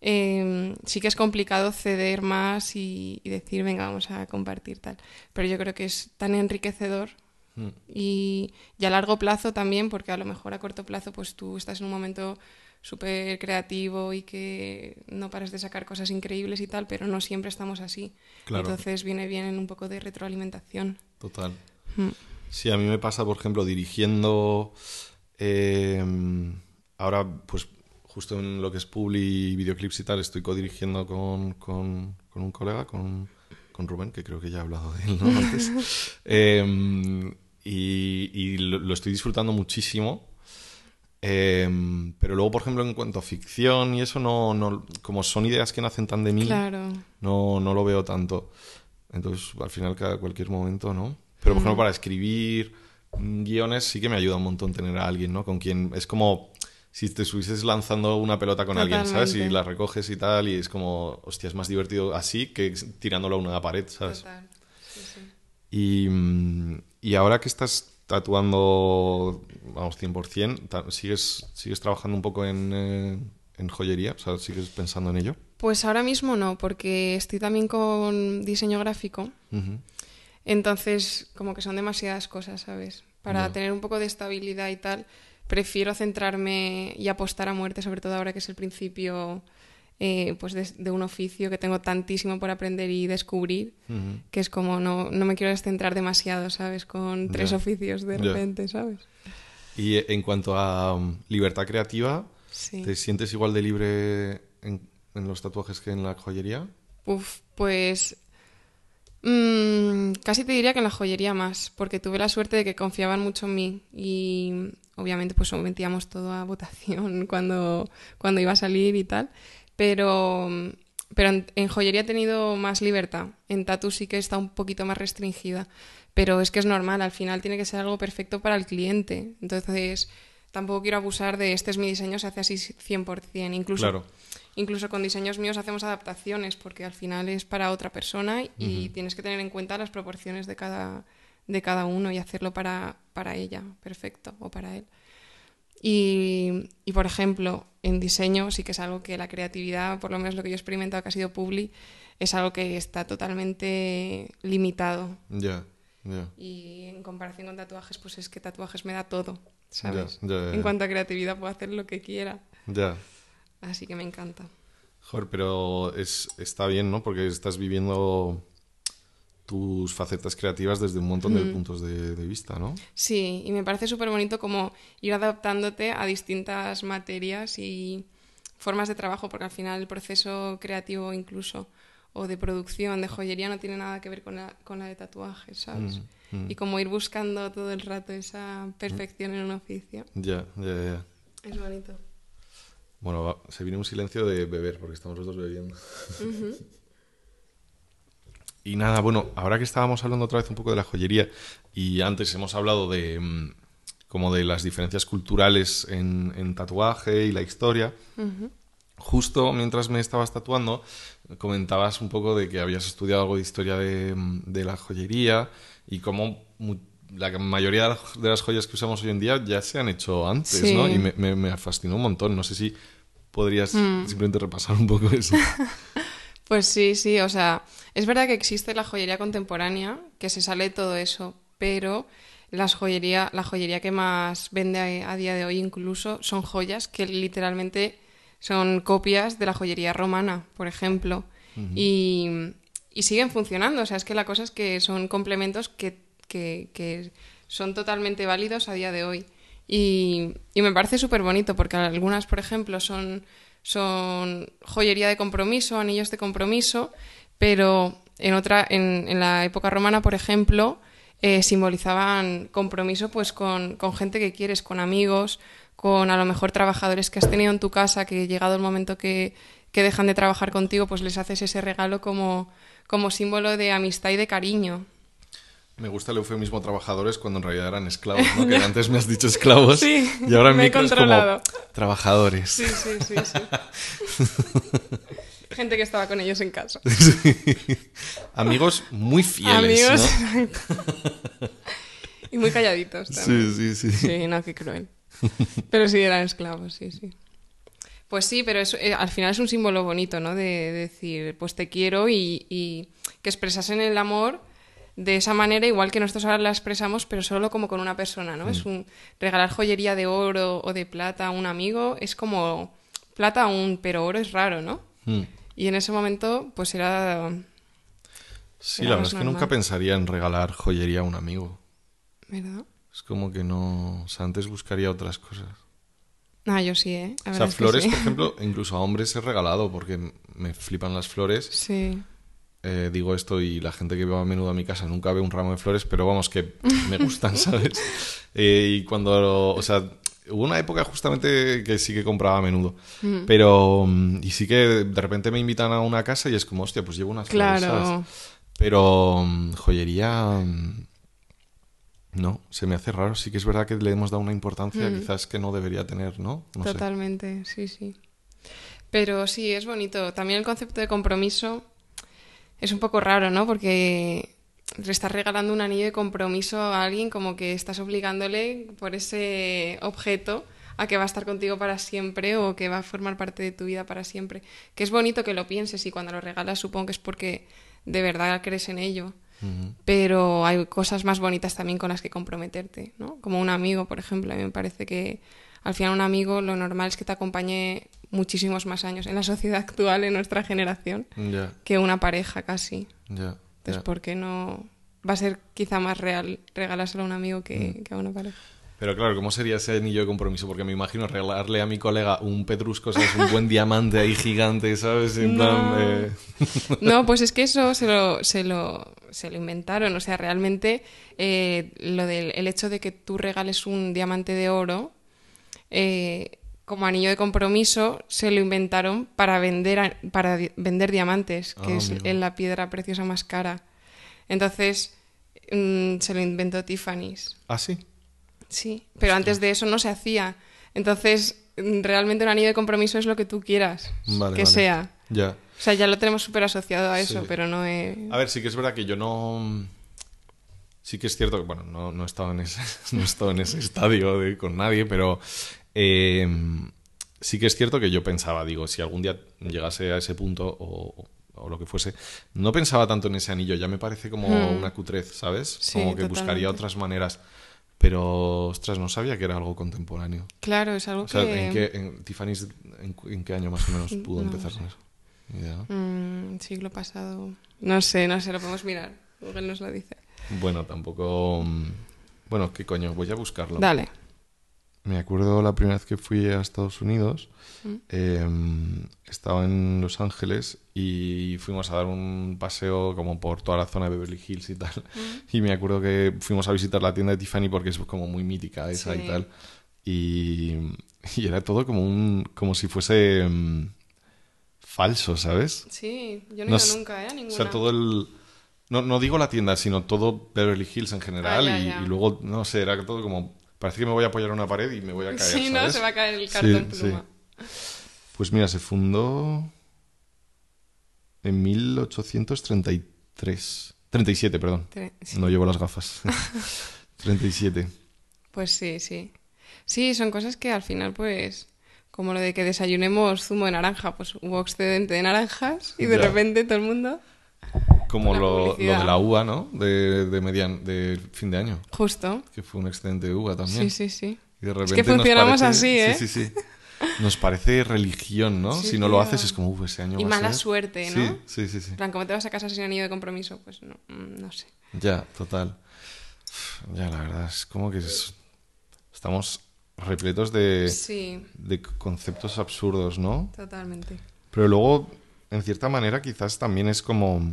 eh, sí que es complicado ceder más y, y decir, venga, vamos a compartir tal. Pero yo creo que es tan enriquecedor Mm. y, y a largo plazo también, porque a lo mejor a corto plazo pues tú estás en un momento súper creativo y que no paras de sacar cosas increíbles y tal, pero no siempre estamos así. Claro. Entonces viene bien en un poco de retroalimentación. Total. Mm. Sí, a mí me pasa, por ejemplo, dirigiendo. eh, ahora, pues, justo en lo que es Publi y videoclips y tal, estoy codirigiendo con, con, con un colega, con, con Rubén, que creo que ya he hablado de él ¿no? antes. Eh, y y lo, lo estoy disfrutando muchísimo. Eh, pero luego, por ejemplo, en cuanto a ficción y eso, no, no, como son ideas que nacen tan de mí, Claro. no, no lo veo tanto. Entonces, al final, cada cualquier momento, ¿no? Pero, por ejemplo, para escribir mm, guiones sí que me ayuda un montón tener a alguien, ¿no? Con quien es como si te estuvieses lanzando una pelota con alguien, ¿sabes? Y la recoges y tal, y es como, hostia, es más divertido así que tirándolo a una pared, ¿sabes? Total. Sí, sí. Y, mm, y ahora que estás tatuando, vamos, 100%, ta- ¿sigues, sigues trabajando un poco en, eh, en joyería? O sea, ¿sigues pensando en ello? Pues ahora mismo no, porque estoy también con diseño gráfico. Entonces, como que son demasiadas cosas, ¿sabes? Para tener un poco de estabilidad y tal, prefiero centrarme y apostar a muerte, sobre todo ahora que es el principio eh, pues de, de un oficio que tengo tantísimo por aprender y descubrir, que es como no, no me quiero descentrar demasiado, ¿sabes? Con tres oficios de repente, ¿sabes? Y en cuanto a um, libertad creativa, Sí. ¿te sientes igual de libre en, en los tatuajes que en la joyería? Uf, pues mm, casi te diría que en la joyería más, porque tuve la suerte de que confiaban mucho en mí y obviamente pues sometíamos todo a votación cuando, cuando iba a salir y tal, pero, pero en, en joyería he tenido más libertad, en tatu sí que está un poquito más restringida, pero es que es normal, al final tiene que ser algo perfecto para el cliente, entonces tampoco quiero abusar de este es mi diseño, se hace así 100%, incluso Claro. Incluso con diseños míos hacemos adaptaciones porque al final es para otra persona y tienes que tener en cuenta las proporciones de cada, de cada uno y hacerlo para, para ella, perfecto, o para él. Y, y, por ejemplo, en diseño sí que es algo que la creatividad, por lo menos lo que yo he experimentado que ha sido Publi, es algo que está totalmente limitado. Ya, ya. Y en comparación con tatuajes, pues es que tatuajes me da todo, ¿sabes? Ya, ya, ya, En cuanto a creatividad puedo hacer lo que quiera. Ya. Así que me encanta. Joder, pero es, está bien, ¿no? Porque estás viviendo tus facetas creativas desde un montón de puntos de, de vista, ¿no? Sí, y me parece súper bonito como ir adaptándote a distintas materias y formas de trabajo, porque al final el proceso creativo incluso o de producción de joyería no tiene nada que ver con la, con la de tatuajes, ¿sabes? Mm, mm. Y como ir buscando todo el rato esa perfección en un oficio. Ya, ya, ya. Es bonito. Bueno, va- se viene un silencio de beber porque estamos los dos bebiendo. y nada, bueno, ahora que estábamos hablando otra vez un poco de la joyería y antes hemos hablado de mm, como de las diferencias culturales en, en tatuaje y la historia. Justo mientras me estabas tatuando, comentabas un poco de que habías estudiado algo de historia de, mm, de la joyería y cómo mu- la mayoría de las- joyas que usamos hoy en día ya se han hecho antes, Sí. ¿no? Y me, me- me fascinó un montón. No sé si podrías simplemente repasar un poco eso. Pues sí, sí, o sea, es verdad que existe la joyería contemporánea, que se sale de todo eso, pero las joyería, la joyería que más vende a, a día de hoy incluso son joyas que literalmente son copias de la joyería romana, por ejemplo, y, y siguen funcionando, o sea, es que la cosa es que son complementos que, que- son totalmente válidos a día de hoy. Y, y me parece súper bonito porque algunas, por ejemplo, son, son joyería de compromiso, anillos de compromiso, pero en otra, en, en la época romana, por ejemplo, eh, simbolizaban compromiso pues con, con gente que quieres, con amigos, con a lo mejor trabajadores que has tenido en tu casa, que llegado el momento que, que dejan de trabajar contigo, pues les haces ese regalo como, como símbolo de amistad y de cariño. Me gusta el eufemismo trabajadores cuando en realidad eran esclavos, ¿no? Que antes me has dicho esclavos Sí, y ahora en me he micro es como controlado. trabajadores. Sí, sí, sí, sí. Gente que estaba con ellos en casa. Amigos muy fieles, Amigos. ¿no? y muy calladitos también. Sí, sí, sí. Sí, no, qué cruel. Pero sí, eran esclavos, sí, sí. Pues sí, pero es- eh, al final es un símbolo bonito, ¿no? De, de decir, pues te quiero y, y que expresasen el amor de esa manera, igual que nosotros ahora la expresamos, pero solo como con una persona, ¿no? Es un regalar joyería de oro o de plata a un amigo, es como plata aún, pero oro es raro, ¿no? Mm. Y en ese momento, pues era... Sí, Era la verdad es que normal. nunca pensaría en regalar joyería a un amigo. ¿Verdad? Es como que no... O sea, antes buscaría otras cosas. Ah, yo sí, ¿eh? La O sea, flores, sí. por ejemplo, incluso a hombres he regalado porque me flipan las flores. Sí. Eh, digo esto y la gente que va a menudo a mi casa nunca ve un ramo de flores, pero vamos, que me gustan, ¿sabes? Eh, y cuando, o sea, hubo una época justamente que sí que compraba a menudo, Mm. pero, mm, y sí que de repente me invitan a una casa y es como, hostia, pues llevo unas flores. Claro. Pero mm, joyería, no, se me hace raro, sí que es verdad que le hemos dado una importancia Mm. quizás que no debería tener, ¿no? No sé. Totalmente, sí, sí. Pero sí, es bonito. También el concepto de compromiso es un poco raro, ¿no? Porque le estás regalando un anillo de compromiso a alguien como que estás obligándole por ese objeto a que va a estar contigo para siempre o que va a formar parte de tu vida para siempre. Que es bonito que lo pienses y cuando lo regalas supongo que es porque de verdad crees en ello. Pero hay cosas más bonitas también con las que comprometerte, ¿no? Como un amigo, por ejemplo. A mí me parece que al final un amigo lo normal es que te acompañe muchísimos más años en la sociedad actual, en nuestra generación, que una pareja casi. Entonces. ¿por qué no va a ser quizá más real regalárselo a un amigo que, Mm. que a una pareja? Pero claro, ¿cómo sería ese anillo de compromiso? Porque me imagino regalarle a mi colega un pedrusco, ¿sabes? Un buen diamante ahí gigante, ¿sabes? En No. plan, eh, No, pues es que eso se lo, se lo, se lo inventaron. O sea, realmente eh, lo del el hecho de que tú regales un diamante de oro eh, como anillo de compromiso se lo inventaron para vender, a- para di- vender diamantes, que Ah, es amigo. en la piedra preciosa más cara. Entonces mm, se lo inventó Tiffany's. ¿Ah, sí? Sí, pero antes de eso no se hacía. Entonces, realmente un anillo de compromiso es lo que tú quieras Vale, que vale. sea. Ya. O sea, ya lo tenemos súper asociado a eso, Sí. pero no es... A ver, sí que es verdad que yo no... Sí que es cierto que, bueno, no, no he estado en ese, no he estado en ese estadio de- con nadie, pero eh, sí que es cierto que yo pensaba, digo, si algún día llegase a ese punto o, o lo que fuese, no pensaba tanto en ese anillo, ya me parece como Hmm. una cutrez, ¿sabes? Sí, como que buscaría otras maneras. Pero, ostras, no sabía que era algo contemporáneo. Claro, es algo O sea, que... ¿en qué, en, Tiffany's, en, en qué año más o menos pudo No empezar sé. con eso? ¿no? Mm, siglo pasado. No sé, no sé, lo podemos mirar. Google nos lo dice. Bueno, tampoco. mm, Bueno, ¿qué coño? Voy a buscarlo. Dale. Me acuerdo la primera vez que fui a Estados Unidos. Mm. eh, estaba en Los Ángeles y fuimos a dar un paseo como por toda la zona de Beverly Hills y tal. Mm. Y me acuerdo que fuimos a visitar la tienda de Tiffany porque es como muy mítica esa Sí. y tal. Y, y era todo como un como si fuese mm, falso, ¿sabes? Sí, yo no, ido nunca, ¿eh? A ninguna. O sea, todo el... No, no digo la tienda, sino todo Beverly Hills en general. Ah, ya, y, ya. y luego, no sé, era todo como... Parece que me voy a apoyar a una pared y me voy a caer, Sí, no, ¿sabes? se va a caer el cartón Sí, pluma. Pues mira, se fundó en 1833. 37, perdón. Tre- sí. No llevo las gafas. 37. Pues sí, sí. Sí, son cosas que al final, pues, como lo de que desayunemos zumo de naranja, pues hubo excedente de naranjas y de Ya. repente todo el mundo. Como lo, de la uva, ¿no? De, de, median, de fin de año. Justo. Que fue un excedente de uva también. Sí, sí, sí. Y de repente que nos funcionamos parece- así, ¿eh? Sí, sí, sí. Nos parece religión, ¿no? Sí, si no lo haces es como, uff, ese año Y va a mala ser". suerte, Sí, ¿no? sí, sí, sí. En plan, ¿cómo te vas a casar sin anillo de compromiso? Pues no, mm, no sé. Ya, total. Ya, la verdad, es como que es- estamos repletos de, Sí, de conceptos absurdos, ¿no? totalmente. Pero luego, en cierta manera, quizás también es como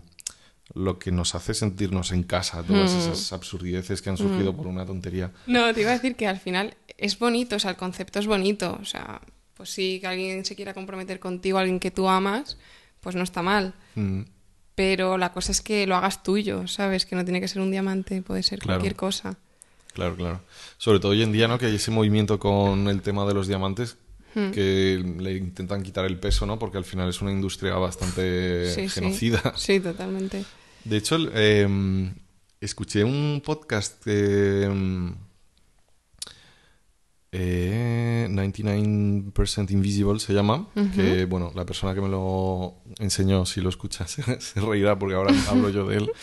lo que nos hace sentirnos en casa, todas Mm. esas absurdices que han surgido por una tontería. No, te iba a decir que al final es bonito, o sea, el concepto es bonito, o sea, pues sí, que alguien se quiera comprometer contigo, alguien que tú amas, pues no está mal. Mm, Pero la cosa es que lo hagas tuyo, ¿sabes? Que no tiene que ser un diamante, puede ser Claro. cualquier cosa. claro, claro. Sobre todo hoy en día, ¿no? Que hay ese movimiento con el tema de los diamantes Hmm. que le intentan quitar el peso, ¿no? Porque al final es una industria bastante Sí, genocida. Sí, totalmente. De hecho, eh, escuché un podcast de mm, eh, 99% Invisible se llama, que bueno, la persona que me lo enseñó, si lo escucha, se, se reirá porque ahora hablo yo de él.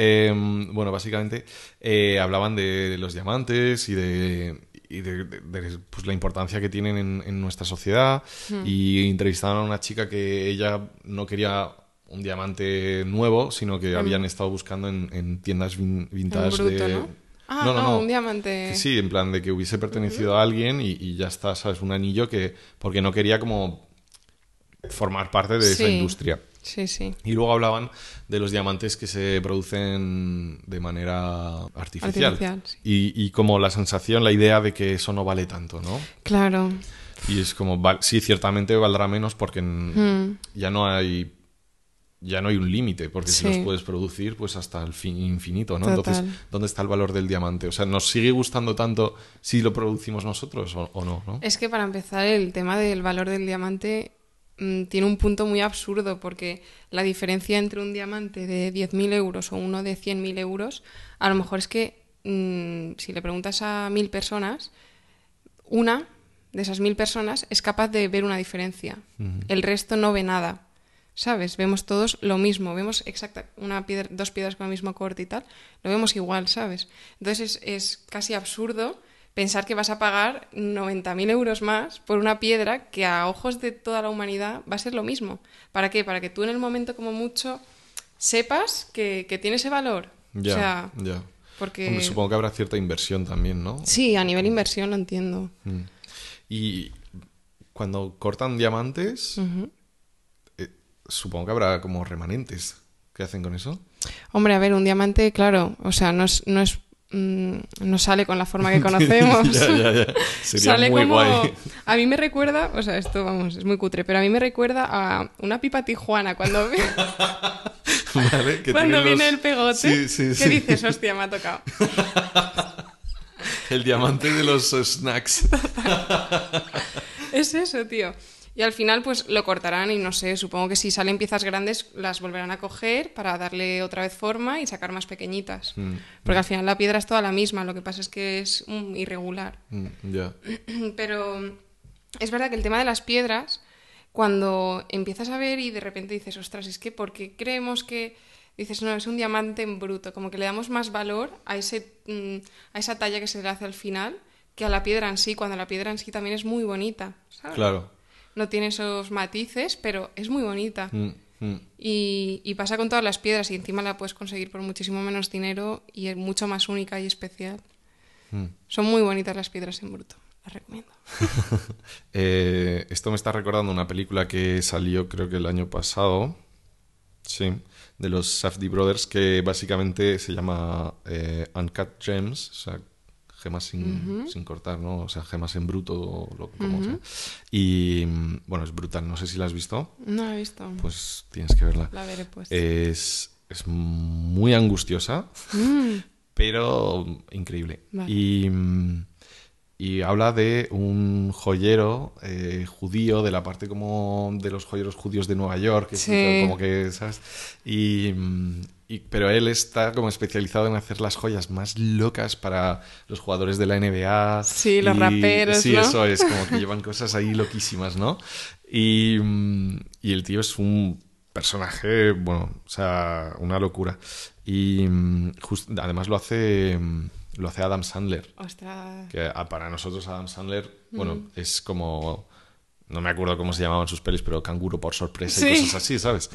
Eh, bueno, básicamente eh, hablaban de los diamantes y de, y de, de- de, pues, la importancia que tienen en, en nuestra sociedad y entrevistaban a una chica que ella no quería un diamante nuevo, sino que habían estado buscando en, en tiendas vin- vintage bruto, de... ¿no? Ah, no, un diamante. Sí, en plan de que hubiese pertenecido a alguien y, y ya está, ¿sabes? Un anillo que... Porque no quería como formar parte de esa industria. Sí, sí. Y luego hablaban de los diamantes que se producen de manera artificial. Artificial, sí. y, y como la sensación, la idea de que eso no vale tanto, ¿no? Claro. Y es como, sí, ciertamente valdrá menos porque n- Mm. ya no hay ya no hay un límite, porque si los puedes producir, pues hasta el fin infinito, ¿no? Total. Entonces, ¿dónde está el valor del diamante? O sea, ¿nos sigue gustando tanto si lo producimos nosotros o, o no, no? Es que para empezar, el tema del valor del diamante mm, tiene un punto muy absurdo porque la diferencia entre un diamante de 10.000 euros o uno de 100.000 euros, a lo mejor es que mm, si le preguntas a mil personas, una de esas mil personas es capaz de ver una diferencia. El resto no ve nada. ¿Sabes? Vemos todos lo mismo, vemos exacta, una piedra, dos piedras con el mismo corte y tal, lo vemos igual, ¿sabes? Entonces es, es casi absurdo pensar que vas a pagar 90.000 euros más por una piedra que a ojos de toda la humanidad va a ser lo mismo. ¿Para qué? Para que tú en el momento como mucho sepas que, que tiene ese valor. Ya, o sea, ya. porque... Hombre, supongo que habrá cierta inversión también, ¿no? Sí, a nivel inversión lo entiendo. Mm. Y cuando cortan diamantes, eh, supongo que habrá como remanentes. ¿Qué hacen con eso? Hombre, a ver, un diamante, claro, o sea, no es, no es mm, no sale con la forma que conocemos. ya, ya, ya. Sería Sale muy como... guay. A mí me recuerda, o sea, esto vamos, es muy cutre, pero a mí me recuerda a una pipa tijuana cuando, ¿Vale? Que cuando viene los- el pegote. Sí, sí, ¿Qué sí. dices? Hostia, me ha tocado. El diamante de los snacks. Es eso, tío. Y al final, pues lo cortarán y no sé, supongo que si salen piezas grandes las volverán a coger para darle otra vez forma y sacar más pequeñitas. Mm, Porque al final la piedra es toda la misma, lo que pasa es que es mm, irregular. mm, ya. Pero es verdad que el tema de las piedras, cuando empiezas a ver y de repente dices, ostras, es que porque creemos que dices, no, es un diamante en bruto, como que le damos más valor a, ese, mm, a esa talla que se le hace al final que a la piedra en sí, cuando la piedra en sí también es muy bonita, ¿sabes? Claro. No tiene esos matices, pero es muy bonita. Mm, mm. Y, y pasa con todas las piedras y encima la puedes conseguir por muchísimo menos dinero y es mucho más única y especial. Mm. Son muy bonitas las piedras en bruto, las recomiendo. Eh, esto me está recordando una película que salió creo que el año pasado. Sí, de los Safdie Brothers, que básicamente se llama eh, Uncut Gems, o sea, gemas sin, sin cortar, ¿no? O sea, gemas en bruto, o lo, como sea. Y mm, bueno, es brutal, no sé si la has visto, No la he visto. pues tienes que verla. La veré pues. Es, es muy angustiosa, pero increíble. Vale. Y, mm, y habla de un joyero eh, judío, de la parte como de los joyeros judíos de Nueva York, que Sí. como que, ¿sabes? Y, mm, y- pero él está como especializado en hacer las joyas más locas para los jugadores de la NBA. Sí, los y- raperos, Sí, ¿no? eso es, como que llevan cosas ahí loquísimas, ¿no? Y, mm, y el tío es un personaje, bueno, o sea, una locura. Y mm, just- además lo hace, mm, lo hace Adam Sandler, Ostras. que ah, para nosotros Adam Sandler, bueno, es como, no me acuerdo cómo se llamaban sus pelis, pero canguro por sorpresa y Sí. cosas así, ¿sabes?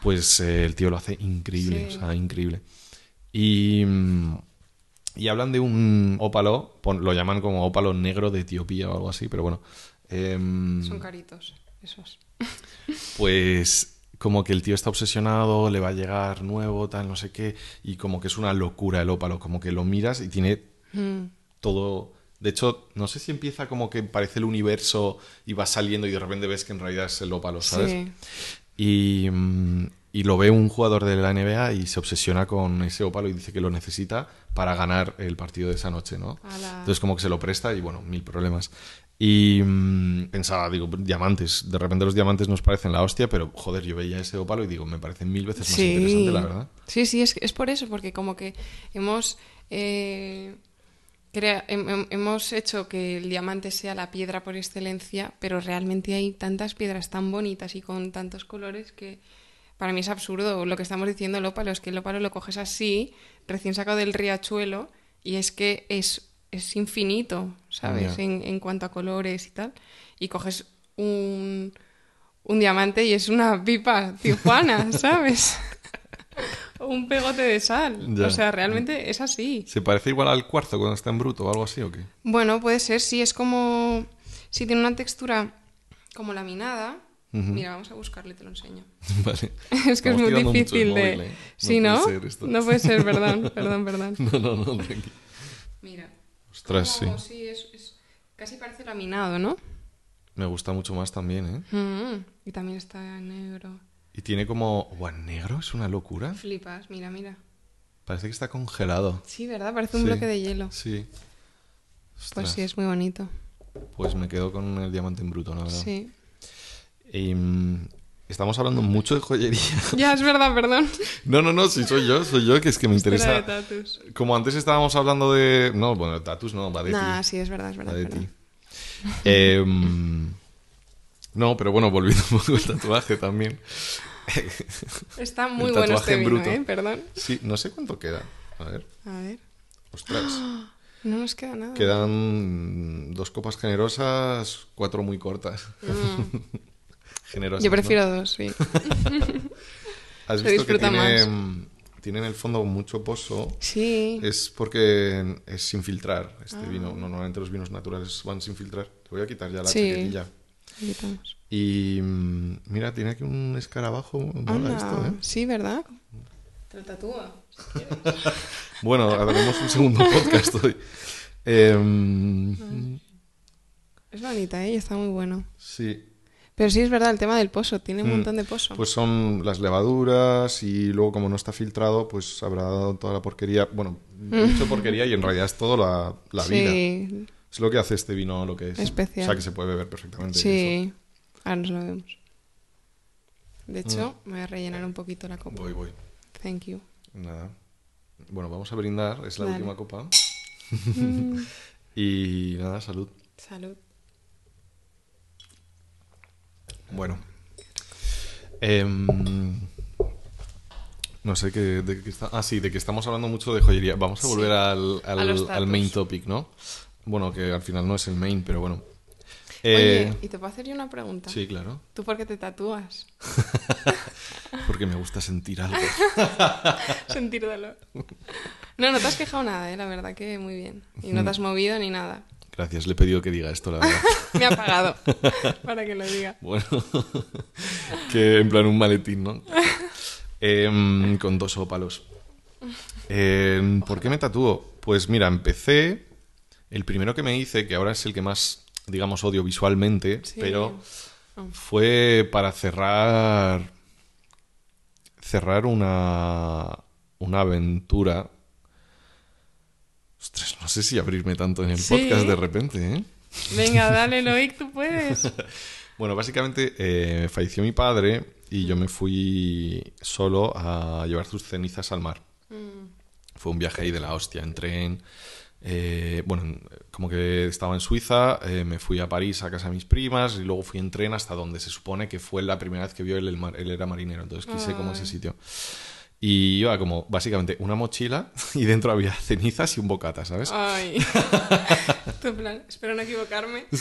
Pues eh, el tío lo hace increíble, Sí. o sea, increíble. Y, mm, y hablan de un ópalo, lo llaman como ópalo negro de Etiopía o algo así, pero bueno. em, Son caritos, esos. pues como que el tío está obsesionado, le va a llegar nuevo, tal, no sé qué, y como que es una locura el ópalo, como que lo miras y tiene Mm. todo De hecho, no sé si empieza como que parece el universo y va saliendo y de repente ves que en realidad es el ópalo, ¿sabes? Sí. Y, mm, y lo ve un jugador de la NBA y se obsesiona con ese ópalo y dice que lo necesita para ganar el partido de esa noche, ¿no? Ala. Entonces como que se lo presta y bueno, mil problemas. Y mm, pensaba, digo, diamantes, de repente los diamantes nos parecen la hostia, pero joder, yo veía ese ópalo y digo, me parecen mil veces más interesante, la verdad. Sí, sí, es, es por eso, porque como que hemos, eh, crea- hem- hem- hemos hecho que el diamante sea la piedra por excelencia, pero realmente hay tantas piedras tan bonitas y con tantos colores que para mí es absurdo lo que estamos diciendo el ópalo, es que el ópalo lo coges así, recién sacado del riachuelo, y es que es, es infinito, ¿sabes? En, en cuanto a colores y tal. Y coges un, un diamante y es una pipa tijuana, ¿sabes? un pegote de sal. Ya. O sea, realmente es así. ¿Se parece igual al cuarzo cuando está en bruto o algo así o qué? Bueno, puede ser, sí, es como... Sí, tiene una textura como laminada. Mira, vamos a buscarle, te lo enseño. vale. es que Estamos es muy difícil de... móvil, ¿eh? Sí, No ¿no? puede ser esto. No puede ser, perdón, perdón, perdón. No, no, no, tranqui. Mira. Ostras, sí. Como- sí, es, es- casi parece laminado, ¿no? Me gusta mucho más también, ¿eh? Mm, y también está en negro. Y tiene como... ¿O en negro? Es una locura. Flipas, mira, mira. Parece que está congelado. Sí, ¿verdad? Parece un Sí. bloque de hielo. Sí. Pues sí, es muy bonito. Pues me quedo con el diamante en bruto, la verdad. Sí. Y, mm, estamos hablando mucho de joyería. Ya, es verdad, perdón. No, no, no, sí soy yo, soy yo, que es que me Era de interesa. tatus. Como antes estábamos hablando de. No, bueno, tatus no, va de Nah, sí, es verdad, es Va verdad. de es verdad. ti. Em, no, pero bueno, volviendo un poco al tatuaje también. Está muy El bueno este vino, bruto. ¿eh? Perdón. Sí, no sé cuánto queda. A ver, A ver. ostras. No nos queda nada. Quedan dos copas generosas, cuatro muy cortas. generosas. Mm. Yo ¿no? prefiero dos, sí. Has visto que disfruta tiene, más. mm, tiene en el fondo mucho pozo. Sí. Es porque es sin filtrar este Ah. vino. Normalmente los vinos naturales van sin filtrar. Te voy a quitar ya la Sí. chaquetilla. Quitamos. Y mm, mira, tiene aquí un escarabajo. Mola Anda, esto, ¿eh? Sí, ¿verdad? Te lo tatúa. Bueno, haremos un segundo podcast hoy. Em, Es bonita, ¿eh? Y está muy bueno. sí, Pero sí es verdad, el tema del pozo. Tiene un Mm, montón de pozo. pues son las levaduras y luego como no está filtrado, pues habrá dado toda la porquería. Bueno, mucha porquería y en realidad es todo la, la vida. sí, Es lo que hace este vino lo que es. Especial. O sea, que se puede beber perfectamente. sí. Ahora nos lo vemos. De hecho, Mm. me voy a rellenar un poquito la copa. Voy, voy. Thank you. Nada. Bueno, vamos a brindar. Es la última copa. Mm, Y nada, salud. salud. Bueno. Em, no sé qué, de qué está. Ah, sí, de que estamos hablando mucho de joyería. Vamos a Sí. volver al, al- main topic, ¿no? Bueno, que al final no es el main, pero bueno. Oye, Eh, ¿y te puedo hacer yo una pregunta? sí, claro. ¿Tú por qué te tatúas? Porque me gusta sentir algo. Sentir dolor. No, no te has quejado nada, ¿eh? La verdad que muy bien. Y no te has movido ni nada. Gracias, le he pedido que diga esto, la verdad. Me ha pagado para que lo diga. Bueno, que en plan un maletín, ¿no? Em, con dos ópalos. Em, ¿Por qué me tatúo? Pues mira, empecé. El primero que me hice, que ahora es el que más, digamos, odio visualmente, Sí. pero Oh. fue para cerrar. Cerrar una. Una aventura. Ostras, no sé si abrirme tanto en el Sí. podcast de repente, ¿eh? Venga, dale, Loic, tú puedes. Bueno, básicamente eh, falleció mi padre y yo me fui solo a llevar sus cenizas al mar. Mm, Fue un viaje ahí de la hostia, en tren. Eh, bueno, en- como que estaba en Suiza, eh, me fui a París a casa de mis primas y luego fui en tren hasta donde se supone que fue la primera vez que vio él el mar. Él era marinero, entonces quise como ese Ay. sitio. Y iba como básicamente una mochila y dentro había cenizas y un bocata, ¿sabes? Ay. Tu plan, espero no equivocarme.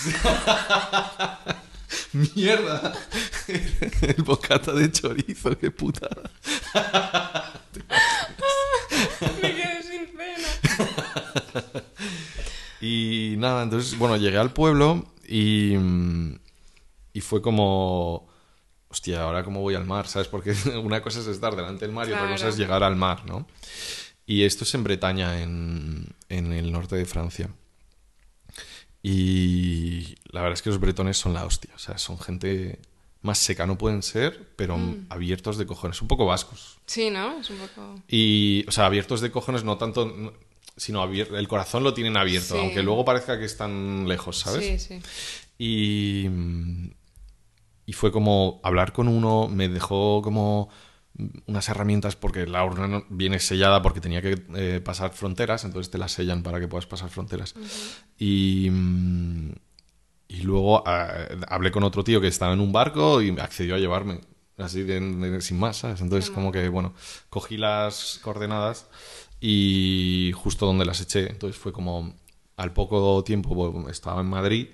¡Mierda! El bocata de chorizo, qué putada. Me. Y nada, entonces, bueno, llegué al pueblo y, mm, y fue como, hostia, ahora cómo voy al mar, ¿sabes? Porque una cosa es estar delante del mar y otra cosa es llegar al mar, ¿no? Y esto es en Bretaña, en, en el norte de Francia. Y la verdad es que los bretones son la hostia. O sea, son gente más seca, no pueden ser, pero abiertos de cojones. Un poco vascos. Sí, ¿no? Es un poco... Y, o sea, abiertos de cojones no tanto, sino abier- el corazón lo tienen abierto, Sí. aunque luego parezca que están lejos, ¿sabes? Sí, sí. Y, y fue como hablar con uno, me dejó como unas herramientas porque la urna viene sellada porque tenía que eh, pasar fronteras, entonces te la sellan para que puedas pasar fronteras. Y, mm, y luego ah, hablé con otro tío que estaba en un barco y accedió a llevarme, así de, de- sin más, ¿sabes? Entonces como que, bueno, cogí las coordenadas y justo donde las eché, entonces fue como al poco tiempo bueno, estaba en Madrid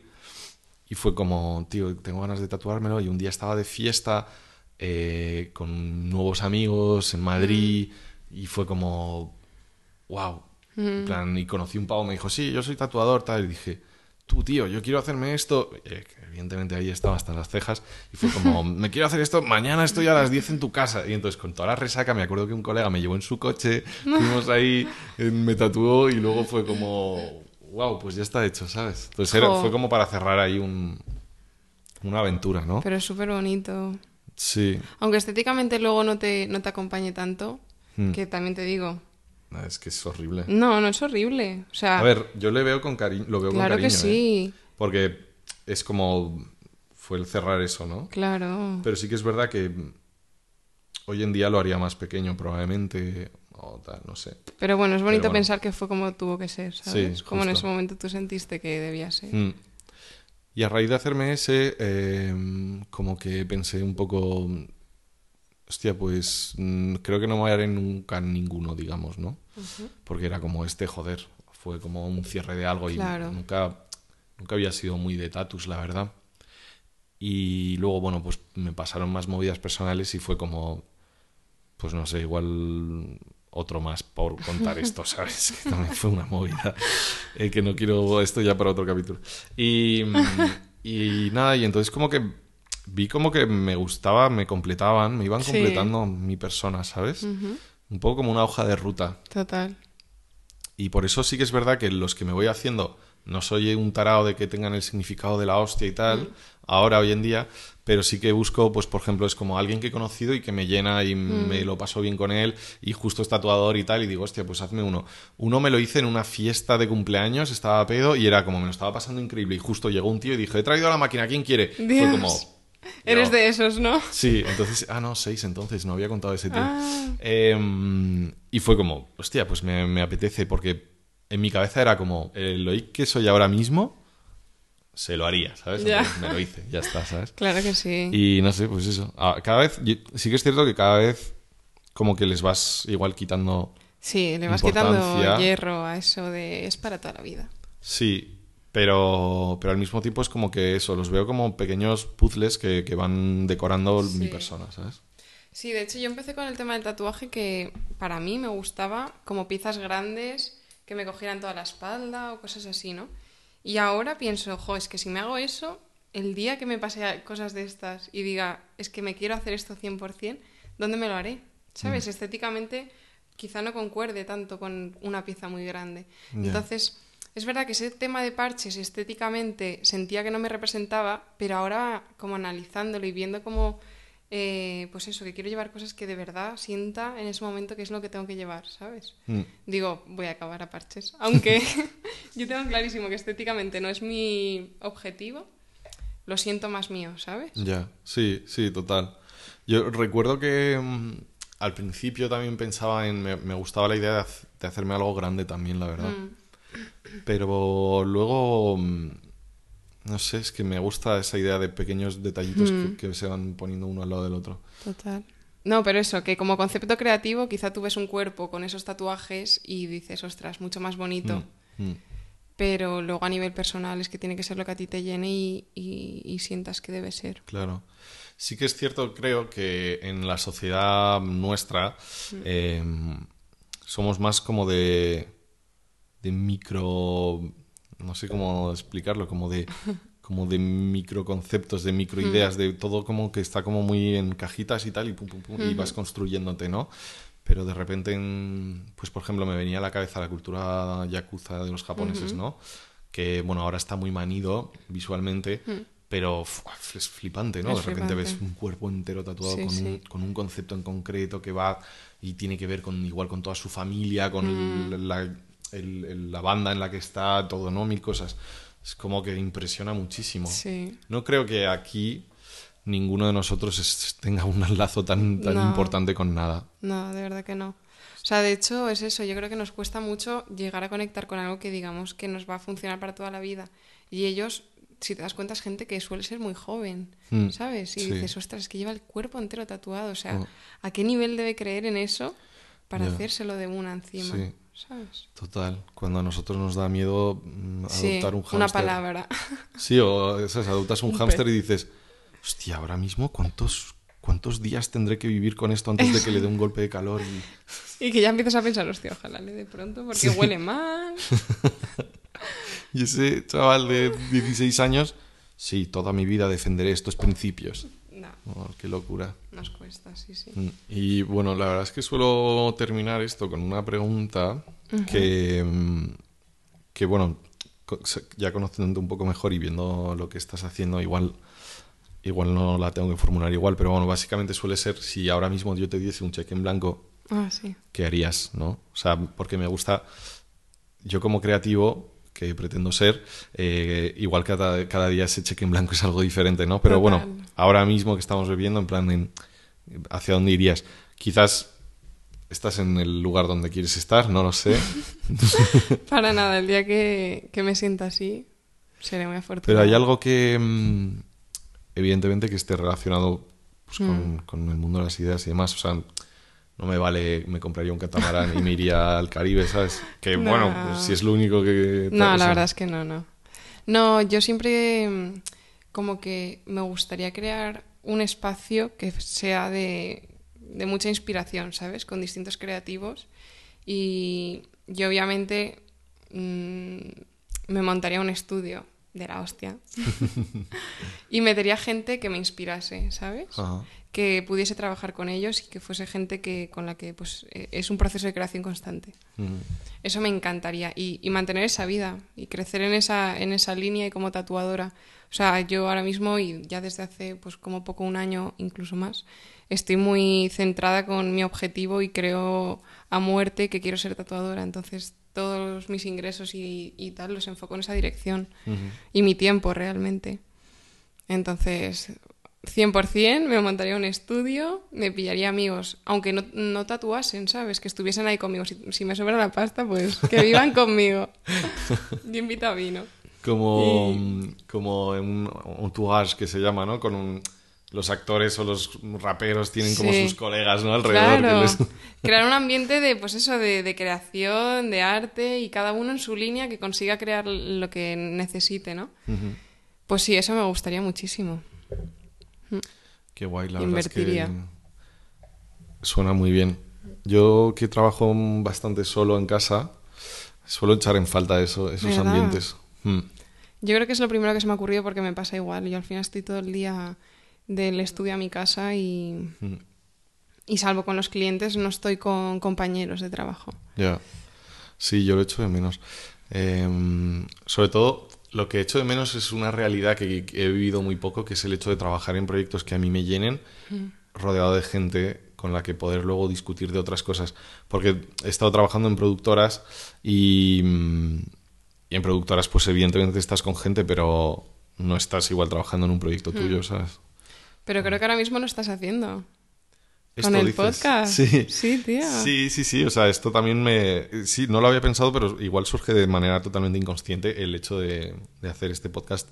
y fue como, tío, tengo ganas de tatuármelo. Y un día estaba de fiesta eh, con nuevos amigos en Madrid y fue como, wow. En plan, y conocí un pavo, me dijo, sí, yo soy tatuador, tal. Y dije, tú, tío, yo quiero hacerme esto. Eh, evidentemente ahí estaba hasta las cejas. Y fue como, me quiero hacer esto, mañana estoy a las 10 en tu casa. Y entonces, con toda la resaca, me acuerdo que un colega me llevó en su coche, fuimos ahí, eh, me tatuó y luego fue como, wow, pues ya está hecho, ¿sabes? Entonces era- fue como para cerrar ahí un, una aventura, ¿no? Pero es súper bonito. Sí. Aunque estéticamente luego no te, no te acompañe tanto, Hmm. que también te digo, Ah, Es que es horrible. no, no es horrible. O sea, A ver, yo le veo con cariño, lo veo claro con cariño. que ¿eh? sí, Porque es como fue el cerrar eso, ¿no? claro. Pero sí que es verdad que hoy en día lo haría más pequeño probablemente o tal, no sé. Pero bueno, es bonito bueno. pensar que fue como tuvo que ser, ¿sabes? Sí, como en ese momento tú sentiste que debía ser. Mm. Y a raíz de hacerme ese, eh, como que pensé un poco, hostia, pues mm, creo que no me haré nunca ninguno, digamos, ¿no? Porque era como este, joder, fue como un cierre de algo y nunca, nunca había sido muy de tatus, la verdad. Y luego, bueno, pues me pasaron más movidas personales y fue como, pues no sé, igual otro más por contar esto, ¿sabes? Que también fue una movida. Eh, que no quiero esto ya para otro capítulo. Y, y nada, y entonces como que vi como que me gustaba, me completaban, me iban Sí. completando mi persona, ¿sabes? Un poco como una hoja de ruta. Total. Y por eso sí que es verdad que los que me voy haciendo, no soy un tarao de que tengan el significado de la hostia y tal, ahora, hoy en día, pero sí que busco, pues por ejemplo, es como alguien que he conocido y que me llena y me lo paso bien con él y justo es tatuador y tal, y digo, hostia, pues hazme uno. Uno me lo hice en una fiesta de cumpleaños, estaba a pedo y era como, me lo estaba pasando increíble y justo llegó un tío y dije, he traído la máquina, ¿quién quiere? Fue como... Eres de esos, ¿no? Sí, entonces, ah, no, seis entonces, no había contado ese tío. Ah. Em, y fue como, hostia, pues me, me apetece, porque en mi cabeza era como, el Loic que soy ahora mismo, se lo haría, ¿sabes? Ya. Me lo hice, ya está, ¿sabes? Claro que sí. Y no sé, pues eso. Ah, Cada vez, sí que es cierto que cada vez como que les vas igual quitando, Sí, le vas quitando hierro a eso de es para toda la vida. sí, pero, pero al mismo tiempo es como que eso, los veo como pequeños puzzles que, que van decorando mi persona, ¿sabes? Sí, de hecho yo empecé con el tema del tatuaje que para mí me gustaba como piezas grandes que me cogieran toda la espalda o cosas así, ¿no? Y ahora pienso, jo, es que si me hago eso, el día que me pase cosas de estas y diga, es que me quiero hacer esto 100%, ¿dónde me lo haré? ¿Sabes? Estéticamente quizá no concuerde tanto con una pieza muy grande. Entonces, es verdad que ese tema de parches estéticamente sentía que no me representaba, pero ahora como analizándolo y viendo como, eh, pues eso, que quiero llevar cosas que de verdad sienta en ese momento que es lo que tengo que llevar, ¿sabes? Mm. Digo, voy a acabar a parches. Aunque yo tengo clarísimo que estéticamente no es mi objetivo, lo siento más mío, ¿sabes? Ya, sí, sí, total. Yo recuerdo que mm, al principio también pensaba en. Me, me gustaba la idea de, hacerme algo grande también, la verdad. Mm. Pero luego. No sé, es que me gusta esa idea de pequeños detallitos Mm. que, que se van poniendo uno al lado del otro. Total. No, pero eso, que como concepto creativo, quizá tú ves un cuerpo con esos tatuajes y dices, ostras, mucho más bonito. Mm, mm. Pero luego a nivel personal es que tiene que ser lo que a ti te llene y, y- y sientas que debe ser. Claro. Sí que es cierto, creo que en la sociedad nuestra eh, somos más como de, de micro, no sé cómo explicarlo, como de, como de microconceptos, de microideas, de todo como que está como muy en cajitas y tal, y pum, pum, pum, y vas construyéndote, ¿no? Pero de repente, en- pues por ejemplo, me venía a la cabeza la cultura yakuza de los japoneses, ¿no? que bueno, ahora está muy manido visualmente, pero uf, es flipante, ¿no? Mm. Es de repente ves un cuerpo entero tatuado Sí, con, Un, con un concepto en concreto que va y tiene que ver con igual con toda su familia, con Mm. la, el- el- la banda en la que está, todo, ¿no? Mil cosas. Es como que impresiona muchísimo. Sí. No creo que aquí ninguno de nosotros es- tenga un lazo tan, tan No. importante con nada. No, de verdad que no. O sea, de hecho es eso, yo creo que nos cuesta mucho llegar a conectar con algo que digamos que nos va a funcionar para toda la vida. Y ellos, si te das cuenta, es gente que suele ser muy joven, Mm, ¿sabes? Y sí. dices, ostras, es que lleva el cuerpo entero tatuado. O sea, Oh. ¿a qué nivel debe creer en eso para Ya. hacérselo de una encima? Sí. ¿Sabes? Total. Cuando a nosotros nos da miedo mm, Sí, adoptar un hámster. una palabra. Sí, o ¿sabes? adoptas un, Un hámster y dices, hostia, ahora mismo cuántos, cuántos días tendré que vivir con esto antes de que le dé un golpe de calor. Y, y que ya empiezas a pensar, hostia, ojalá le dé pronto porque huele mal. y ese chaval de 16 años, sí, toda mi vida defenderé estos principios. Oh, qué locura. nos cuesta, sí, sí. Mm, Y bueno, la verdad es que suelo terminar esto con una pregunta que, mm, que, bueno, ya conociéndote un poco mejor y viendo lo que estás haciendo, igual, igual no la tengo que formular igual, pero bueno, básicamente suele ser si ahora mismo yo te diese un cheque en blanco, Ah, sí. ¿qué harías? ¿no? O sea, porque me gusta, yo como creativo que pretendo ser, eh, igual cada, cada día ese cheque en blanco es algo diferente, ¿no? Pero bueno, ahora mismo que estamos viviendo, en plan, en- ¿hacia dónde irías? Quizás estás en el lugar donde quieres estar, no lo sé, Para nada, el día que, que me sienta así, seré muy afortunada. pero hay algo que, mm, evidentemente, que esté relacionado pues, Mm. con, con el mundo de las ideas y demás, o sea... No me vale, me compraría un catamarán y me iría al Caribe, ¿sabes? Que No. bueno, pues, si es lo único que... No, la sea, verdad es que no, no. No, yo siempre mm, como que me gustaría crear un espacio que sea de, de mucha inspiración, ¿sabes? Con distintos creativos. Y yo obviamente mm, me montaría un estudio de la hostia. y metería gente que me inspirase, ¿sabes? Ajá. Que pudiese trabajar con ellos y que fuese gente que, con la que pues, eh, es un proceso de creación constante. Mm. Eso me encantaría. Y, y mantener esa vida y crecer en esa, en esa línea y como tatuadora. O sea, yo ahora mismo y ya desde hace pues como poco un año, incluso más, estoy muy centrada con mi objetivo y creo a muerte que quiero ser tatuadora. Entonces todos mis ingresos y, y tal los enfoco en esa dirección. Y mi tiempo realmente. Entonces, 100% me montaría un estudio, me pillaría amigos, aunque no, no tatuasen, ¿sabes? Que estuviesen ahí conmigo. Si, si me sobra la pasta, pues que vivan conmigo. Yo invito a vino. Como, Y- como en un entourage que se llama, ¿no? Con un- los actores o los raperos tienen como sus colegas, ¿no? Alrededor. que Claro. les- Crear un ambiente de, pues eso, de, de creación, de arte y cada uno en su línea que consiga crear lo que necesite, ¿no? Pues sí, eso me gustaría muchísimo. Qué guay, la Invertiría. verdad es que suena muy bien. Yo que trabajo bastante solo en casa, suelo echar en falta eso, esos ¿Verdad? ambientes. Mm. Yo creo que es lo primero que se me ha ocurrido porque me pasa igual. Yo al final estoy todo el día del estudio a mi casa y, Mm. y salvo con los clientes no estoy con compañeros de trabajo. Ya. Sí, yo lo echo de menos. Em, sobre todo, lo que echo de menos es una realidad que, he vivido muy poco, que es el hecho de trabajar en proyectos que a mí me llenen, rodeado de gente con la que poder luego discutir de otras cosas. Porque he estado trabajando en productoras y, mm, y en productoras, pues evidentemente estás con gente, pero no estás igual trabajando en un proyecto tuyo, ¿sabes? Pero creo que ahora mismo lo estás haciendo. Esto ¿Con el dices. podcast? Sí. Sí, tío. Sí, sí, sí. O sea, esto también me. Sí, no lo había pensado, pero igual surge de manera totalmente inconsciente el hecho de, de hacer este podcast.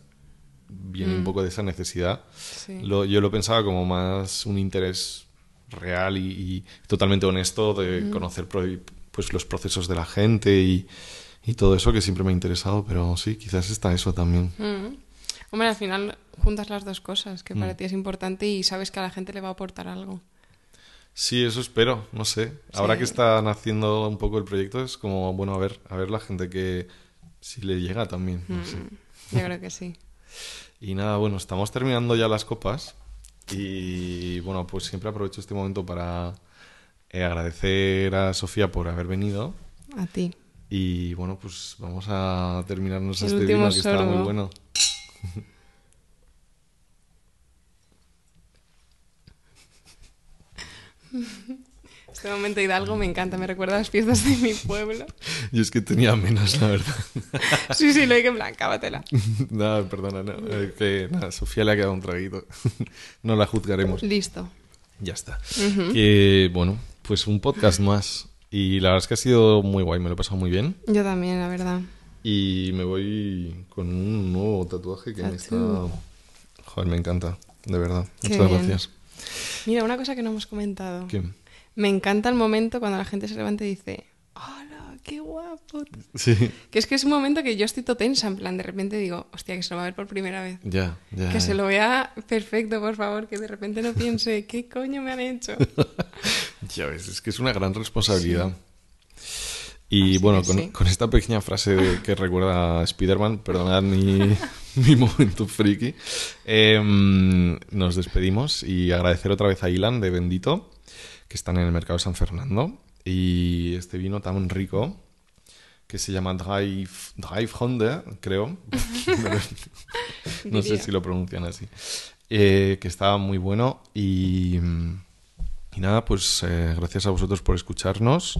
Viene un poco de esa necesidad. Sí. Lo- yo lo pensaba como más un interés real y, y totalmente honesto de conocer pro- pues los procesos de la gente y, y todo eso que siempre me ha interesado, pero sí, quizás está eso también. Mm. Hombre, al final juntas las dos cosas, que Mm. para ti es importante y sabes que a la gente le va a aportar algo. Sí, eso espero, no sé. Ahora Sí. que están haciendo un poco el proyecto es como, bueno, a ver, a ver la gente que si le llega también, no sé. Mm. Yo creo que sí. Y nada, bueno, estamos terminando ya las copas y bueno, pues siempre aprovecho este momento para eh, agradecer a Sofía por haber venido A ti. Y bueno, pues vamos a terminarnos El este vino que está muy bueno. Este momento Hidalgo me encanta, me recuerda a las fiestas de mi pueblo. Yo es que tenía menos, la verdad. Sí, sí, lo hay que en plan, cábatela. nada, perdona, no, que nada, Sofía le ha quedado un traguito. no la juzgaremos. Listo. Ya está. Que bueno, pues un podcast más. Y la verdad es que ha sido muy guay, me lo he pasado muy bien. Yo también, la verdad. Y me voy con un nuevo tatuaje que me está. Joder, me encanta, de verdad. Qué Muchas bien. gracias. Mira, una cosa que no hemos comentado. ¿Qué? Me encanta el momento cuando la gente se levanta y dice, ¡Hola, qué guapo! Sí, Que es que es un momento que yo estoy todo tensa, en plan, de repente digo, hostia, que se lo va a ver por primera vez. ya, ya. Que se lo vea perfecto, por favor, que de repente no piense, ¿qué coño me han hecho? Ya ves, es que es una gran responsabilidad. Y Así bueno, con, sí. con esta pequeña frase de- que recuerda a Spider-Man, perdonad mi, mi momento friki, em, nos despedimos y agradecer otra vez a Ilan de Bendito, que están en el mercado San Fernando, y este vino tan rico que se llama Drive, Drive Honda, creo. no sé si lo pronuncian así. Eh, que está muy bueno y, y nada, pues eh, gracias a vosotros por escucharnos